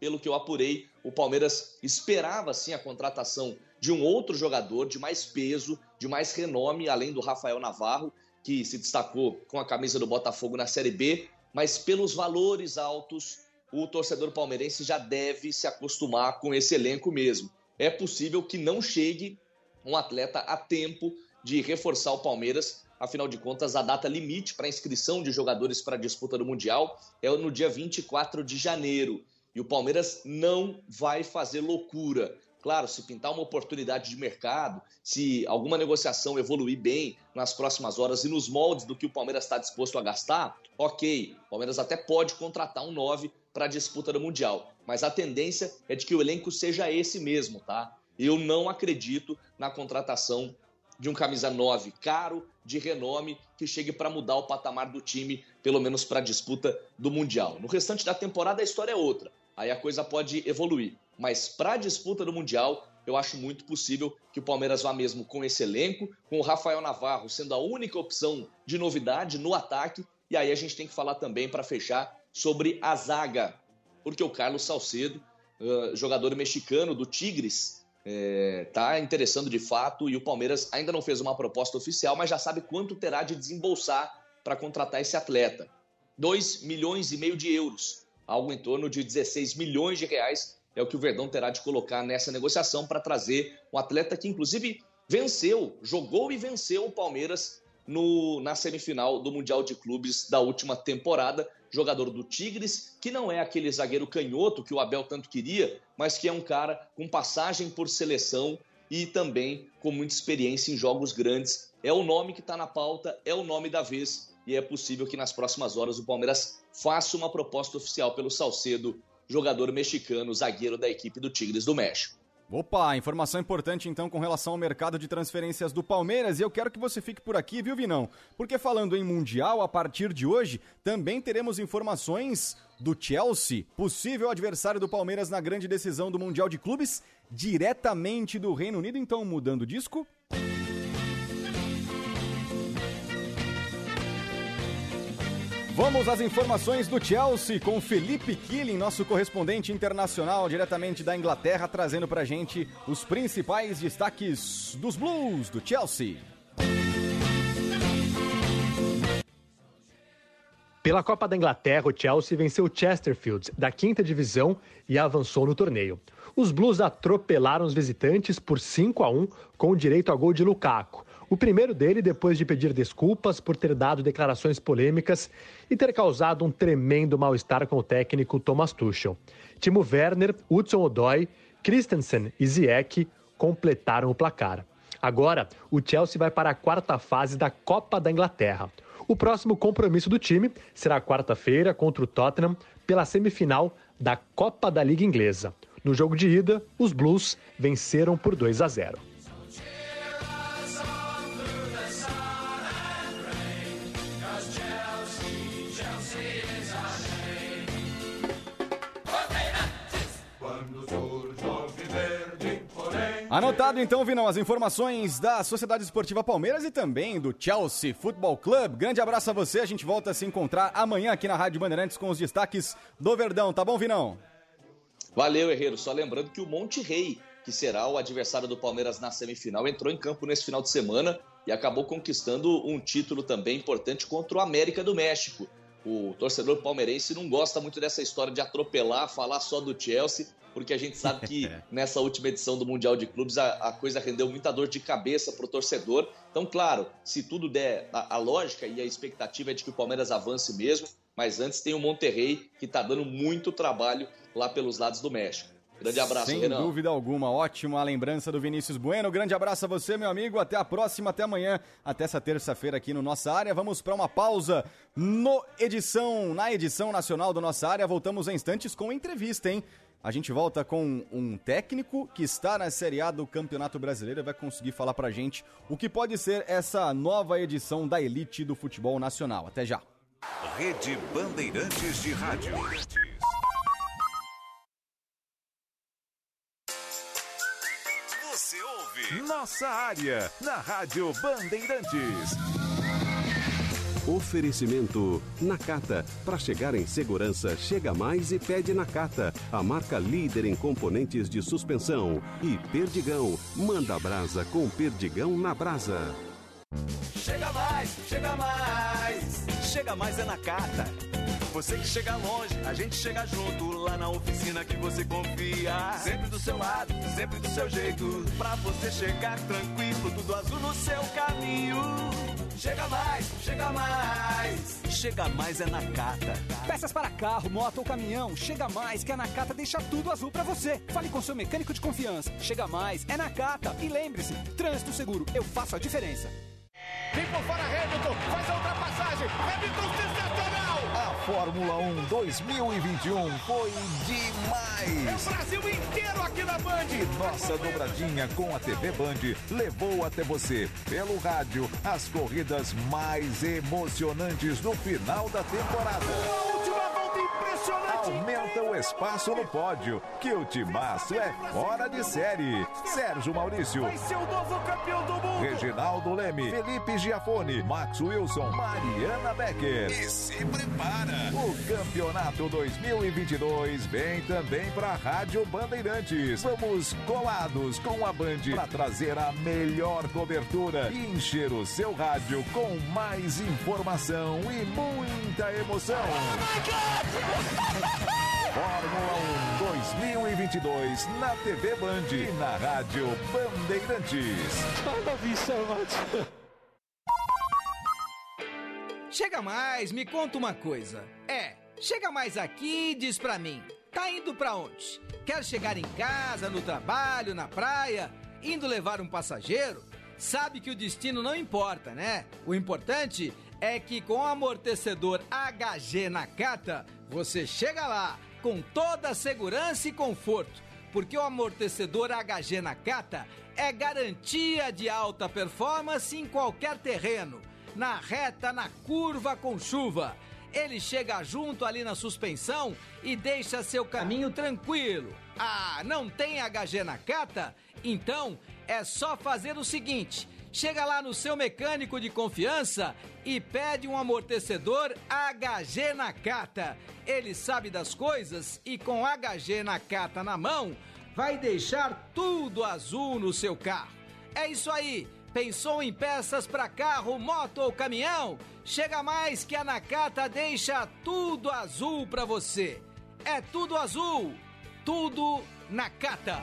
Pelo que eu apurei, o Palmeiras esperava sim a contratação de um outro jogador de mais peso, de mais renome, além do Rafael Navarro, que se destacou com a camisa do Botafogo na Série B, mas pelos valores altos, o torcedor palmeirense já deve se acostumar com esse elenco mesmo. É possível que não chegue um atleta a tempo de reforçar o Palmeiras. Afinal de contas, a data limite para inscrição de jogadores para a disputa do Mundial é no dia 24 de janeiro. E o Palmeiras não vai fazer loucura. Claro, se pintar uma oportunidade de mercado, se alguma negociação evoluir bem nas próximas horas e nos moldes do que o Palmeiras está disposto a gastar, ok, o Palmeiras até pode contratar um 9 para a disputa do Mundial. Mas a tendência é de que o elenco seja esse mesmo, tá? Eu não acredito na contratação de um camisa 9 caro, de renome, que chegue para mudar o patamar do time, pelo menos para a disputa do Mundial. No restante da temporada a história é outra. Aí a coisa pode evoluir mas para a disputa do Mundial, eu acho muito possível que o Palmeiras vá mesmo com esse elenco, com o Rafael Navarro sendo a única opção de novidade no ataque. E aí a gente tem que falar também, para fechar, sobre a zaga, porque o Carlos Salcedo, jogador mexicano do Tigres, está é, interessando de fato e o Palmeiras ainda não fez uma proposta oficial, mas já sabe quanto terá de desembolsar para contratar esse atleta. 2 milhões e meio de euros, algo em torno de 16 milhões de reais é o que o Verdão terá de colocar nessa negociação para trazer um atleta que, inclusive, venceu, jogou e venceu o Palmeiras no, na semifinal do Mundial de Clubes da última temporada. Jogador do Tigres, que não é aquele zagueiro canhoto que o Abel tanto queria, mas que é um cara com passagem por seleção e também com muita experiência em jogos grandes. É o nome que está na pauta, é o nome da vez e é possível que nas próximas horas o Palmeiras faça uma proposta oficial pelo Salcedo jogador mexicano, zagueiro da equipe do Tigres do México. Opa, informação importante então com relação ao mercado de transferências do Palmeiras e eu quero que você fique por aqui, viu, Vinão? Porque falando em Mundial, a partir de hoje também teremos informações do Chelsea, possível adversário do Palmeiras na grande decisão do Mundial de Clubes, diretamente do Reino Unido. Então, mudando o disco. Vamos às informações do Chelsea com Felipe Killing, nosso correspondente internacional diretamente da Inglaterra, trazendo pra gente os principais destaques dos Blues do Chelsea. Pela Copa da Inglaterra, o Chelsea venceu o Chesterfield da quinta divisão e avançou no torneio. Os Blues atropelaram os visitantes por 5 a 1 com direito a gol de Lukaku. O primeiro dele depois de pedir desculpas por ter dado declarações polêmicas e ter causado um tremendo mal-estar com o técnico Thomas Tuchel. Timo Werner, Hudson Odoi, Christensen e Ziyech completaram o placar. Agora, o Chelsea vai para a quarta fase da Copa da Inglaterra. O próximo compromisso do time será quarta-feira contra o Tottenham pela semifinal da Copa da Liga Inglesa. No jogo de ida, os Blues venceram por 2 a 0. Anotado então, Vinão, as informações da Sociedade Esportiva Palmeiras e também do Chelsea Football Club. Grande abraço a você, a gente volta a se encontrar amanhã aqui na Rádio Bandeirantes com os destaques do Verdão, tá bom, Vinão? Valeu, Herreiro. Só lembrando que o Monte Rei, que será o adversário do Palmeiras na semifinal, entrou em campo nesse final de semana e acabou conquistando um título também importante contra o América do México. O torcedor palmeirense não gosta muito dessa história de atropelar, falar só do Chelsea, porque a gente sabe que *laughs* nessa última edição do Mundial de Clubes a, a coisa rendeu muita dor de cabeça para o torcedor. Então, claro, se tudo der a, a lógica e a expectativa é de que o Palmeiras avance mesmo, mas antes tem o Monterrey que está dando muito trabalho lá pelos lados do México. Grande abraço, Sem Renan. dúvida alguma, ótima lembrança do Vinícius Bueno. Grande abraço a você, meu amigo. Até a próxima, até amanhã, até essa terça-feira aqui no Nossa Área. Vamos para uma pausa no edição, na edição nacional do Nossa Área. Voltamos em instantes com entrevista, hein? A gente volta com um técnico que está na Série A do Campeonato Brasileiro e vai conseguir falar pra gente o que pode ser essa nova edição da elite do futebol nacional. Até já. Rede Bandeirantes de Rádio. Nossa Área na Rádio Bandeirantes. Oferecimento Nakata. Para chegar em segurança, chega mais e pede Nakata, a marca líder em componentes de suspensão. E Perdigão. Manda brasa com Perdigão na brasa. Chega mais, chega mais. Chega mais é na carta. Você que chega longe, a gente chega junto lá na oficina que você confia. Sempre do seu lado, sempre do seu jeito. Pra você chegar tranquilo, tudo azul no seu caminho. Chega mais, chega mais. Chega mais é na carta. Peças para carro, moto ou caminhão, chega mais que a Nakata deixa tudo azul para você. Fale com seu mecânico de confiança. Chega mais é Nakata. E lembre-se, trânsito seguro, eu faço a diferença. Vem por fora, Hamilton. Faz a ultrapassagem. Hamilton sensacional. A Fórmula 1 2021 foi demais! É o Brasil inteiro aqui na Band. E nossa dobradinha com a TV Band levou até você, pelo rádio, as corridas mais emocionantes do final da temporada. Aumenta o espaço no pódio, que o timaço é fora de série. Sérgio Maurício, Vai ser o novo campeão do mundo. Reginaldo Leme, Felipe Giafone, Max Wilson, Mariana Becker. E se prepara. O campeonato 2022 vem também para a Rádio Bandeirantes. Vamos colados com a Band para trazer a melhor cobertura e encher o seu rádio com mais informação e muita emoção. Fórmula 1 2022 na TV Band e na Rádio Bandeirantes. Chega mais, me conta uma coisa. É, chega mais aqui e diz pra mim. Tá indo pra onde? Quer chegar em casa, no trabalho, na praia, indo levar um passageiro? Sabe que o destino não importa, né? O importante é que com o amortecedor HG Nakata, você chega lá com toda a segurança e conforto. Porque o amortecedor HG Nakata é garantia de alta performance em qualquer terreno na reta, na curva com chuva. Ele chega junto ali na suspensão e deixa seu caminho tranquilo. Ah, não tem HG Nakata? Então é só fazer o seguinte: chega lá no seu mecânico de confiança e pede um amortecedor HG Nakata. Ele sabe das coisas e com HG Nakata na mão vai deixar tudo azul no seu carro. É isso aí. Pensou em peças para carro, moto ou caminhão? Chega mais que a Nakata deixa tudo azul para você. É tudo azul, tudo Nakata.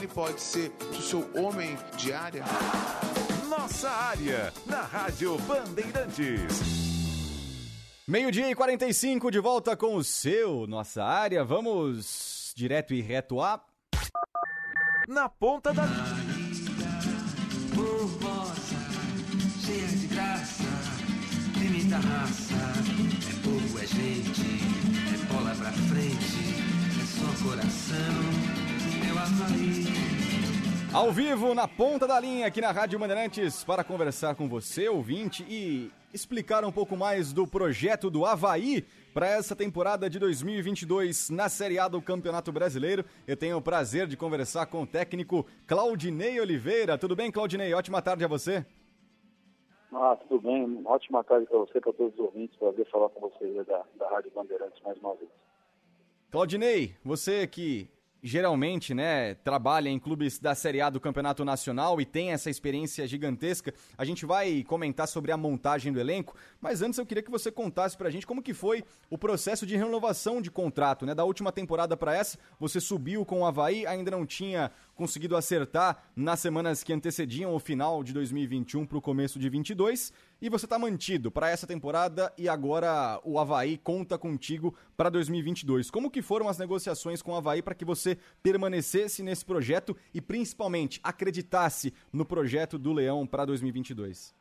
Ele pode ser o seu homem de área? Nossa área, na Rádio Bandeirantes. Meio-dia e 45, de volta com o seu Nossa Área. Vamos direto e reto a. Na ponta da. Formosa, cheia de graça, tem muita raça. É povo, é gente, é bola pra frente, é só coração. Ao vivo, na ponta da linha, aqui na Rádio Bandeirantes, para conversar com você, ouvinte, e explicar um pouco mais do projeto do Havaí para essa temporada de 2022 na Série A do Campeonato Brasileiro. Eu tenho o prazer de conversar com o técnico Claudinei Oliveira. Tudo bem, Claudinei? Ótima tarde a você. Ah, tudo bem. Ótima tarde para você, para todos os ouvintes. Prazer falar com vocês da, da Rádio Bandeirantes mais uma vez. Claudinei, você que geralmente, né, trabalha em clubes da Série A do Campeonato Nacional e tem essa experiência gigantesca. A gente vai comentar sobre a montagem do elenco, mas antes eu queria que você contasse pra gente como que foi o processo de renovação de contrato, né, da última temporada para essa. Você subiu com o Havaí, ainda não tinha conseguido acertar nas semanas que antecediam o final de 2021 para o começo de 22 e você está mantido para essa temporada e agora o Havaí conta contigo para 2022. Como que foram as negociações com o Havaí para que você permanecesse nesse projeto e principalmente acreditasse no projeto do Leão para 2022?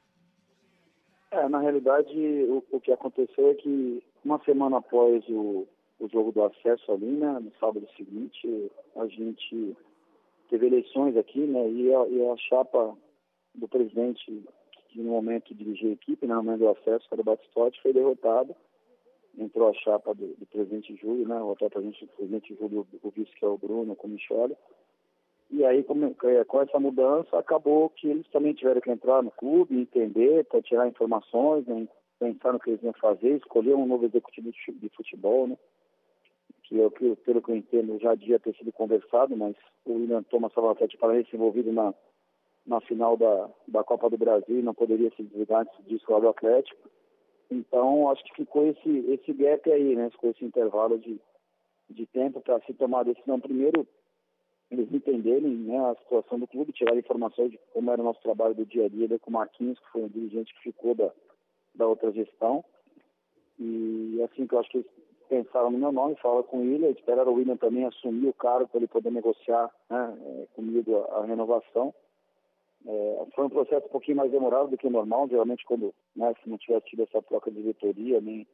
É, na realidade, o, o, que aconteceu é que uma semana após o, o jogo do acesso ali, né, no sábado seguinte, a gente teve eleições aqui, né, e a, e a chapa do presidente que no momento dirigia a equipe, né, no momento do acesso, que era o Batistotti, foi derrotado. Entrou a chapa do, do presidente Júlio, né, o atual presidente, presidente Júlio, o vice que é o Bruno, com o. E aí, com, é, com essa mudança, acabou que eles também tiveram que entrar no clube, entender, para tirar informações, né, pensar no que eles iam fazer, escolher um novo executivo de futebol, né, que, eu, pelo que eu entendo já devia ter sido conversado, mas o William Thomas até Paranaense envolvido na, na final da, da Copa do Brasil, não poderia se desligar antes disso lá do Atlético. Então, acho que ficou esse, esse gap aí, né? Ficou esse intervalo de, de tempo para se tomar a decisão. Primeiro, eles entenderem né, a situação do clube, tirar informações de como era o nosso trabalho do dia a dia, com o Marquinhos, que foi um dirigente que ficou da, da outra gestão. E assim que eu acho que pensaram no meu nome, fala com ele, esperaram o William também assumir o cargo para ele poder negociar né, é, comigo a, a renovação. É, foi um processo um pouquinho mais demorado do que o normal, geralmente quando, né, se não tivesse tido essa troca de diretoria, nem,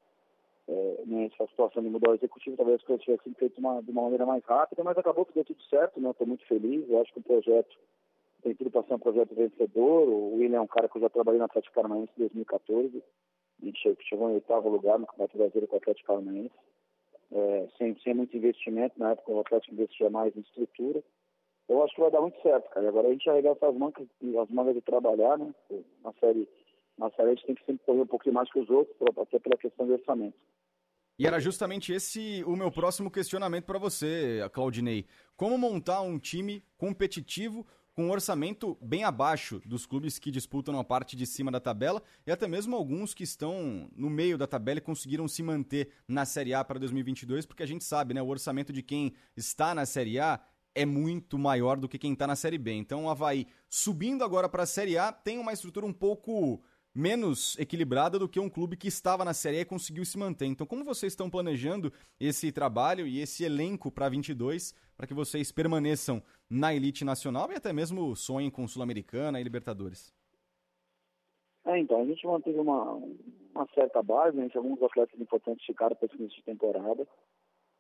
é, nem essa situação de mudar o executivo, talvez as coisas tivessem sido feitas de uma maneira mais rápida, mas acabou que deu tudo certo, né, estou muito feliz, eu acho que o projeto tem tudo para ser um projeto vencedor, o William é um cara que eu já trabalhei na Atlético Paranaense em 2014, gente chegou em oitavo lugar no Campeonato Brasileiro com o Atlético Paranaense, é, sem, sem muito investimento, na época o Atlético investia mais em estrutura, eu acho que vai dar muito certo, cara. Agora a gente arregaça as mangas, as mangas de trabalhar, né? Na série, na série a gente tem que sempre correr um pouquinho mais que os outros, até pela questão do orçamento. E era justamente esse o meu próximo questionamento para você, Claudinei. Como montar um time competitivo com um orçamento bem abaixo dos clubes que disputam a parte de cima da tabela e até mesmo alguns que estão no meio da tabela e conseguiram se manter na Série A para 2022, porque a gente sabe, né, o orçamento de quem está na Série A é muito maior do que quem está na Série B. Então o Havaí, subindo agora para a Série A, tem uma estrutura um pouco menos equilibrada do que um clube que estava na Série e conseguiu se manter. Então, como vocês estão planejando esse trabalho e esse elenco para 22 para que vocês permaneçam na elite nacional e até mesmo sonhem com Sul-Americana e Libertadores? É, então, a gente manteve uma, uma certa base, né? alguns atletas importantes ficaram para esse início de temporada.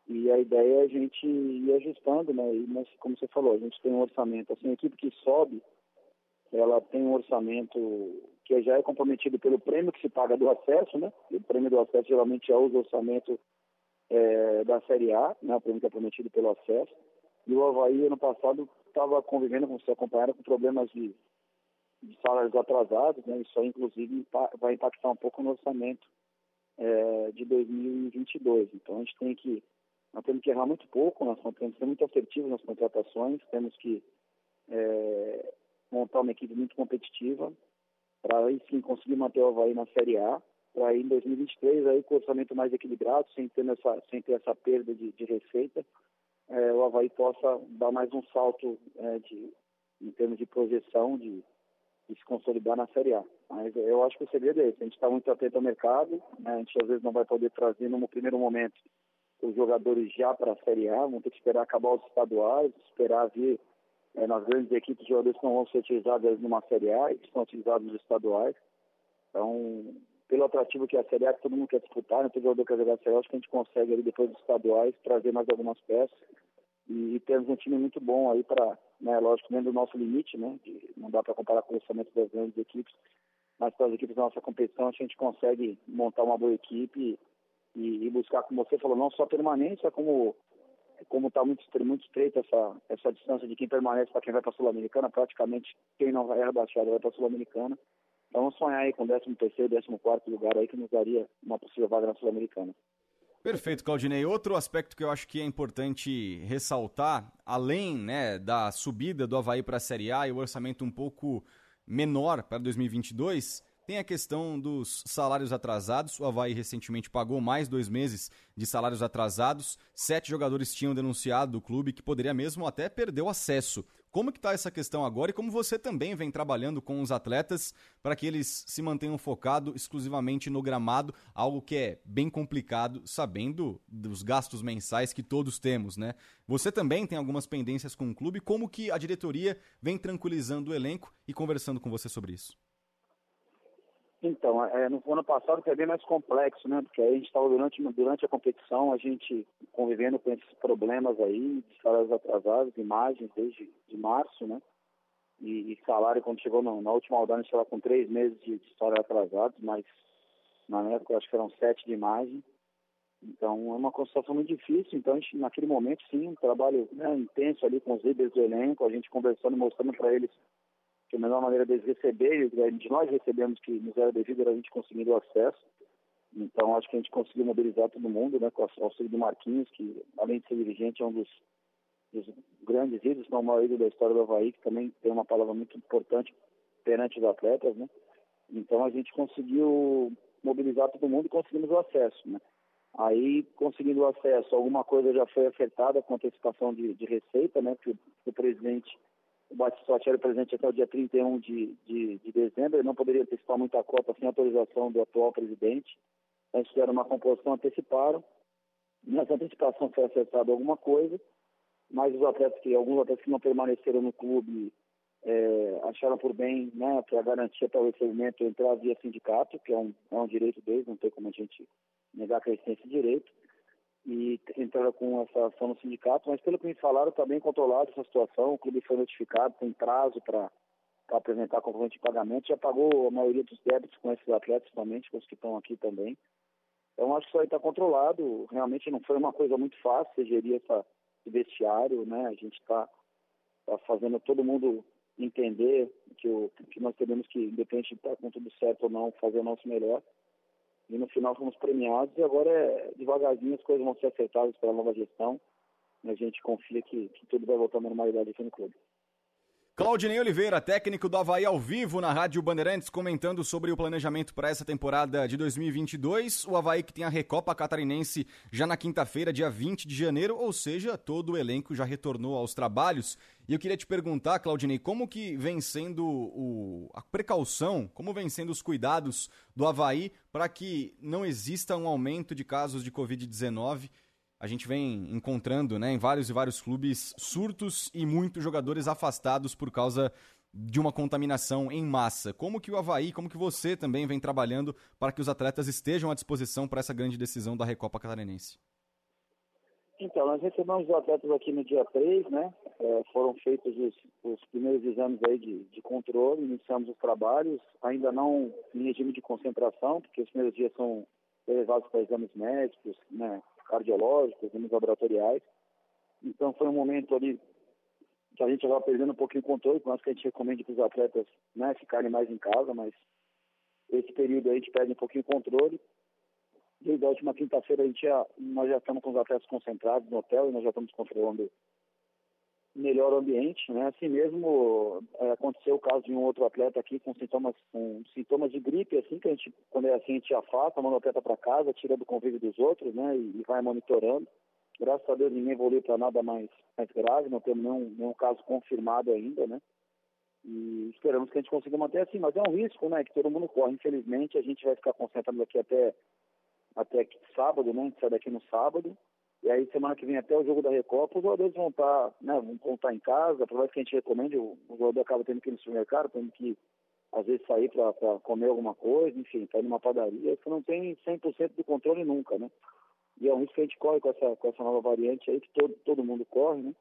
E a ideia é a gente ir ajustando, né? E, mas, como você falou, a gente tem um orçamento. Assim, a equipe que sobe, ela tem um orçamento que já é comprometido pelo prêmio que se paga do acesso, né? E o prêmio do acesso geralmente é o orçamento é, da Série A, né? O prêmio que é prometido pelo acesso. E o Havaí, ano passado, estava convivendo, como você acompanharam, com problemas de, de salários atrasados, né? Isso aí, inclusive, vai impactar um pouco no orçamento é, de 2022. Então, a gente tem que nós temos que errar muito pouco, nós temos que ser muito assertivos nas contratações, temos que é, montar uma equipe muito competitiva para aí sim conseguir manter o Havaí na Série A, para aí em 2023, aí com orçamento mais equilibrado, sem ter essa, sem ter essa perda de, de receita, é, o Havaí possa dar mais um salto é, de, em termos de projeção de, de se consolidar na Série A. Mas eu acho que o segredo é esse, a gente está muito atento ao mercado, né? a gente às vezes não vai poder trazer no primeiro momento os jogadores já para a Série A, vão ter que esperar acabar os estaduais, esperar vir é, nas grandes equipes de jogadores não vão ser utilizados numa Série A e que estão utilizados nos estaduais. Então, pelo atrativo que é a Série A, que todo mundo quer disputar, né? todo jogador quer jogar a Série A, acho que a gente consegue ali depois dos estaduais trazer mais algumas peças e, e temos um time muito bom aí para, né, lógico, dentro do nosso limite, né, de, não dá para comparar com o orçamento das grandes equipes, mas para as equipes da nossa competição a gente consegue montar uma boa equipe e, e buscar, como você falou, não só permanência, como como está muito, muito estreita essa, essa distância de quem permanece para quem vai para a Sul-Americana, praticamente quem não é rebaixado vai para a Sul-Americana. Então vamos sonhar aí com 13 terceiro, 14 quarto lugar aí que nos daria uma possível vaga na Sul-Americana. Perfeito, Claudinei. Outro aspecto que eu acho que é importante ressaltar, além né, da subida do Havaí para a Série A e o orçamento um pouco menor para 2022, tem a questão dos salários atrasados. O Havaí recentemente pagou mais dois meses de salários atrasados. Sete jogadores tinham denunciado do clube que poderia mesmo até perder o acesso. Como que está essa questão agora e como você também vem trabalhando com os atletas para que eles se mantenham focados exclusivamente no gramado, algo que é bem complicado, sabendo dos gastos mensais que todos temos, né? Você também tem algumas pendências com o clube, como que a diretoria vem tranquilizando o elenco e conversando com você sobre isso? Então, é, no ano passado foi bem mais complexo, né? Porque aí a gente estava durante, durante a competição, a gente convivendo com esses problemas aí, de salários atrasados, imagens desde de março, né? E, e salário, quando chegou no, na última rodada, a gente estava com três meses de, de salário atrasados, mas na época acho que eram sete de imagem. Então, é uma construção muito difícil. Então, a gente, naquele momento, sim, um trabalho né, intenso ali com os líderes do elenco, a gente conversando, mostrando para eles que a melhor maneira deles receberem, de nós recebemos que nos era devido, era a gente conseguindo o acesso. Então, acho que a gente conseguiu mobilizar todo mundo, né, com o auxílio do Marquinhos, que, além de ser dirigente, é um dos, dos grandes ídolos, não o maior ídolo da história do Havaí, que também tem uma palavra muito importante perante os atletas, né. Então, a gente conseguiu mobilizar todo mundo e conseguimos o acesso, né. Aí, conseguindo o acesso, alguma coisa já foi afetada com antecipação de, de receita, né, que o, o presidente o Batistotti era presente até o dia 31 de, de, de dezembro, ele não poderia antecipar muita cota sem autorização do atual presidente. Então, eles fizeram uma composição, anteciparam. Nessa antecipação foi acertada alguma coisa, mas os atletas que, alguns atletas que não permaneceram no clube é, acharam por bem, né, para garantir até o recebimento, entrar via sindicato, que é um, é um direito deles, não tem como a gente negar que eles têm esse direito e entraram com essa ação no sindicato, mas pelo que me falaram, está bem controlado essa situação, o clube foi notificado, tem prazo para apresentar comprovante de pagamento, já pagou a maioria dos débitos com esses atletas somente, com os que estão aqui também. Então acho que isso aí está controlado, realmente não foi uma coisa muito fácil, gerir essa, esse vestiário, né? A gente está tá fazendo todo mundo entender que, o, que nós temos que, independente de estar com tudo certo ou não, fazer o nosso melhor e no final fomos premiados e agora é, devagarzinho as coisas vão ser acertadas pela nova gestão e a gente confia que, que tudo vai voltar à normalidade aqui no clube. Claudinei Oliveira, técnico do Havaí ao vivo na Rádio Bandeirantes, comentando sobre o planejamento para essa temporada de 2022. O Havaí que tem a Recopa Catarinense já na quinta-feira, dia 20 de janeiro, ou seja, todo o elenco já retornou aos trabalhos. E eu queria te perguntar, Claudinei, como que vem sendo o, a precaução, como vem sendo os cuidados do Havaí para que não exista um aumento de casos de Covid-19 a gente vem encontrando né, em vários e vários clubes surtos e muitos jogadores afastados por causa de uma contaminação em massa. Como que o Havaí, como que você também vem trabalhando para que os atletas estejam à disposição para essa grande decisão da Recopa Catarinense? Então, nós recebemos os atletas aqui no dia 3, né? É, foram feitos os, os, primeiros exames aí de, de controle, iniciamos os trabalhos, ainda não em regime de concentração, porque os primeiros dias são levados para exames médicos, né? Cardiológicos, exames laboratoriais. Então foi um momento ali que a gente estava perdendo um pouquinho o controle, por mais que a gente recomende para os atletas né, ficarem mais em casa, mas esse período aí a gente perde um pouquinho o controle. Desde a última quinta-feira a gente já, nós já estamos com os atletas concentrados no hotel e nós já estamos controlando melhor ambiente, né? Assim mesmo é, aconteceu o caso de um outro atleta aqui com sintomas com sintomas de gripe, assim que a gente quando é assim a gente afasta, manda o atleta para casa, tira do convívio dos outros, né? E vai monitorando. Graças a Deus ninguém evoluiu para nada mais mais grave, não temos nenhum, nenhum caso confirmado ainda, né? E esperamos que a gente consiga manter assim, mas é um risco, né, que todo mundo corre. Infelizmente, a gente vai ficar concentrado aqui até, até sábado, né, a gente sai daqui no sábado. E aí, semana que vem, até o jogo da Recopa, os jogadores vão estar, né, vão estar em casa, por mais que a gente recomende, o, jogador acaba tendo que ir no supermercado, tendo que, às vezes, sair para comer alguma coisa, enfim, ir numa padaria. Você não tem 100% do controle nunca, né? E é um risco que a gente corre com essa, com essa nova variante aí, que todo, todo mundo corre, né?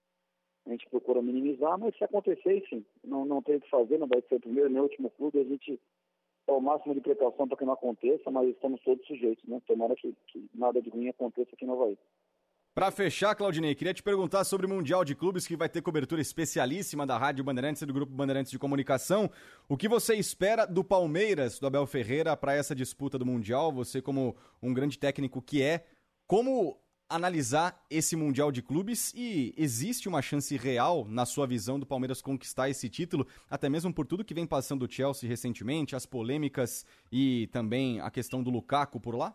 A gente procura minimizar, mas se acontecer, enfim, não, não tem o que fazer, não vai ser o primeiro nem o último clube, a gente ao máximo de precaução para que não aconteça, mas estamos todos sujeitos, né? Tomara que, que nada de ruim aconteça aqui no Havaí. Para fechar, Claudinei, queria te perguntar sobre o Mundial de Clubes, que vai ter cobertura especialíssima da Rádio Bandeirantes e do Grupo Bandeirantes de Comunicação. O que você espera do Palmeiras, do Abel Ferreira, para essa disputa do Mundial? Você, como um grande técnico que é, como analisar esse Mundial de Clubes e existe uma chance real, na sua visão, do Palmeiras conquistar esse título, até mesmo por tudo que vem passando o Chelsea recentemente, as polêmicas e também a questão do Lukaku por lá?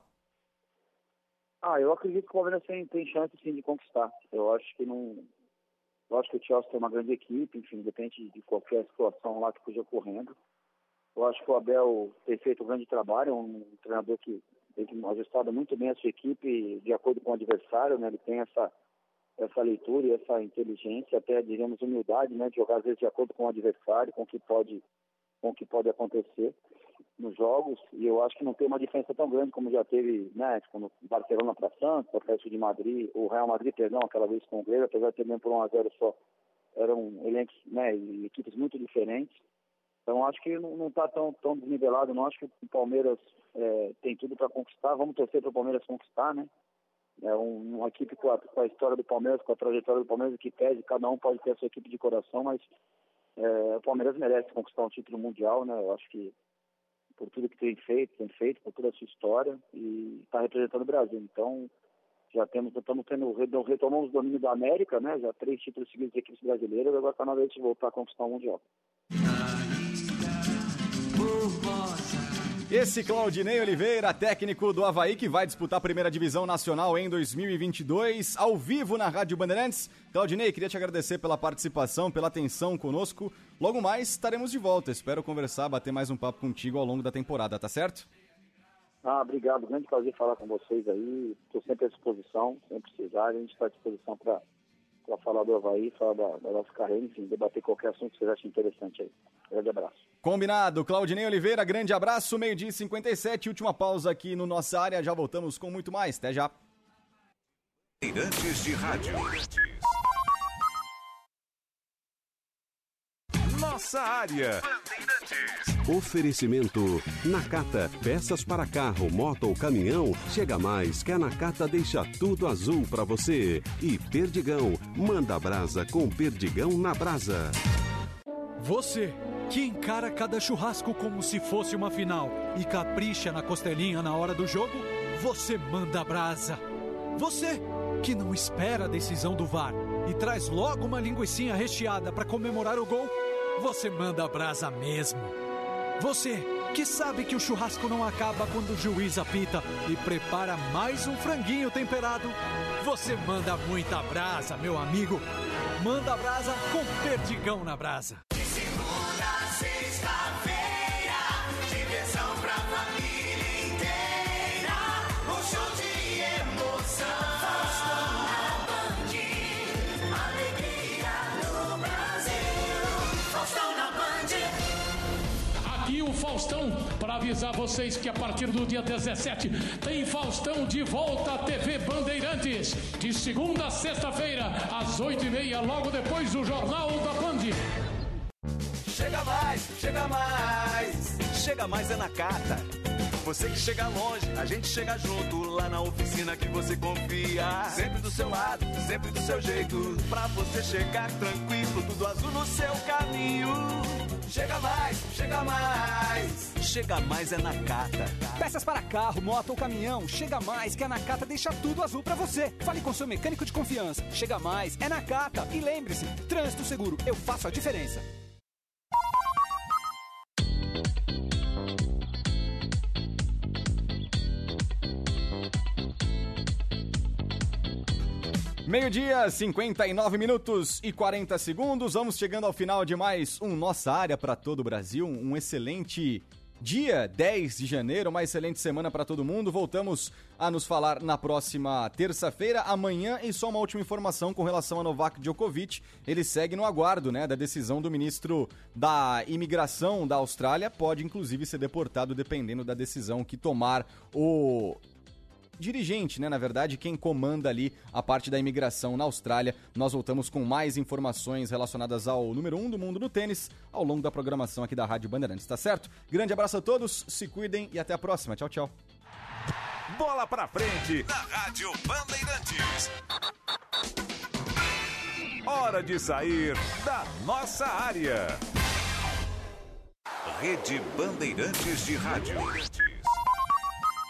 Ah, eu acredito que o Palmeiras tem, tem chance sim de conquistar. Eu acho que não. Eu acho que o Chelsea tem uma grande equipe, enfim, depende de qualquer situação lá que esteja ocorrendo. Eu acho que o Abel tem feito um grande trabalho, é um treinador que tem ajustado muito bem a sua equipe de acordo com o adversário, né? Ele tem essa essa leitura e essa inteligência, até diríamos humildade, né, de jogar às vezes de acordo com o adversário, com o que pode com o que pode acontecer nos jogos, e eu acho que não tem uma diferença tão grande como já teve, né, quando Barcelona para Santos, o Atlético de Madrid, o Real Madrid, perdão, aquela vez com o Grêmio, apesar de ter por 1 a 0 só, eram elencos, né, equipes muito diferentes. Então acho que não está tão, tão desnivelado, não acho que o Palmeiras é, tem tudo para conquistar. Vamos torcer para o Palmeiras conquistar, né? É um, uma equipe com a, com a, história do Palmeiras, com a trajetória do Palmeiras, que pede, cada um pode ter a sua equipe de coração, mas é, o Palmeiras merece conquistar um título mundial, né? Eu acho que por tudo que tem feito, tem feito, por toda a sua história e está representando o Brasil. Então, já temos, estamos tendo, retomamos o domínio da América, né? Já três títulos seguidos de equipes brasileiras, agora está na hora de voltar a conquistar o Mundial. Esse Claudinei Oliveira, técnico do Havaí, que vai disputar a primeira divisão nacional em 2022, ao vivo na Rádio Bandeirantes. Claudinei, queria te agradecer pela participação, pela atenção conosco. Logo mais estaremos de volta. Espero conversar, bater mais um papo contigo ao longo da temporada, tá certo? Ah, obrigado. Grande prazer falar com vocês aí. Estou sempre à disposição, sempre precisar. A gente está à disposição para falar do Havaí, falar da, da nossa carreira, enfim, debater qualquer assunto que vocês achem interessante aí. Grande abraço. Combinado. Claudinei Oliveira, grande abraço. Meio-dia 57, última pausa aqui no Nossa Área. Já voltamos com muito mais. Até já. Bandeirantes de Rádio. Nossa Área. Oferecimento Nakata, peças para carro, moto ou caminhão. Chega mais que a Nakata deixa tudo azul para você. E Perdigão, manda brasa com Perdigão na brasa. Você que encara cada churrasco como se fosse uma final e capricha na costelinha na hora do jogo, você manda brasa. Você que não espera a decisão do VAR e traz logo uma linguiçinha recheada para comemorar o gol, você manda brasa mesmo. Você que sabe que o churrasco não acaba quando o juiz apita e prepara mais um franguinho temperado, você manda muita brasa, meu amigo. Manda brasa com perdigão na brasa. Faustão para avisar vocês que a partir do dia 17 tem Faustão de volta à TV Bandeirantes. De segunda a sexta-feira, às 8h30, logo depois do Jornal da Band. Chega mais, chega mais. Chega mais é na carta. Você que chega longe, a gente chega junto lá na oficina que você confia. Sempre do seu lado, sempre do seu jeito. Pra você chegar tranquilo, tudo azul no seu caminho. Chega mais, chega mais. Chega mais é na Cata. Peças para carro, moto ou caminhão. Chega mais que a Nakata deixa tudo azul para você. Fale com seu mecânico de confiança. Chega mais é na Cata. E lembre-se, trânsito seguro, eu faço a diferença. Meio-dia, 59 minutos e 40 segundos. Vamos chegando ao final de mais um Nossa Área para todo o Brasil. Um excelente dia 10 de janeiro, uma excelente semana para todo mundo. Voltamos a nos falar na próxima terça-feira, amanhã. E só uma última informação com relação a Novak Djokovic. Ele segue no aguardo né, da decisão do ministro da Imigração da Austrália. Pode, inclusive, ser deportado dependendo da decisão que tomar o dirigente, né? Na verdade, quem comanda ali a parte da imigração na Austrália. Nós voltamos com mais informações relacionadas ao número 1 um do mundo no tênis ao longo da programação aqui da Rádio Bandeirantes, tá certo? Grande abraço a todos, se cuidem e até a próxima. Tchau, tchau. Bola pra frente na Rádio Bandeirantes. Hora de sair da nossa área. Rede Bandeirantes de Rádio.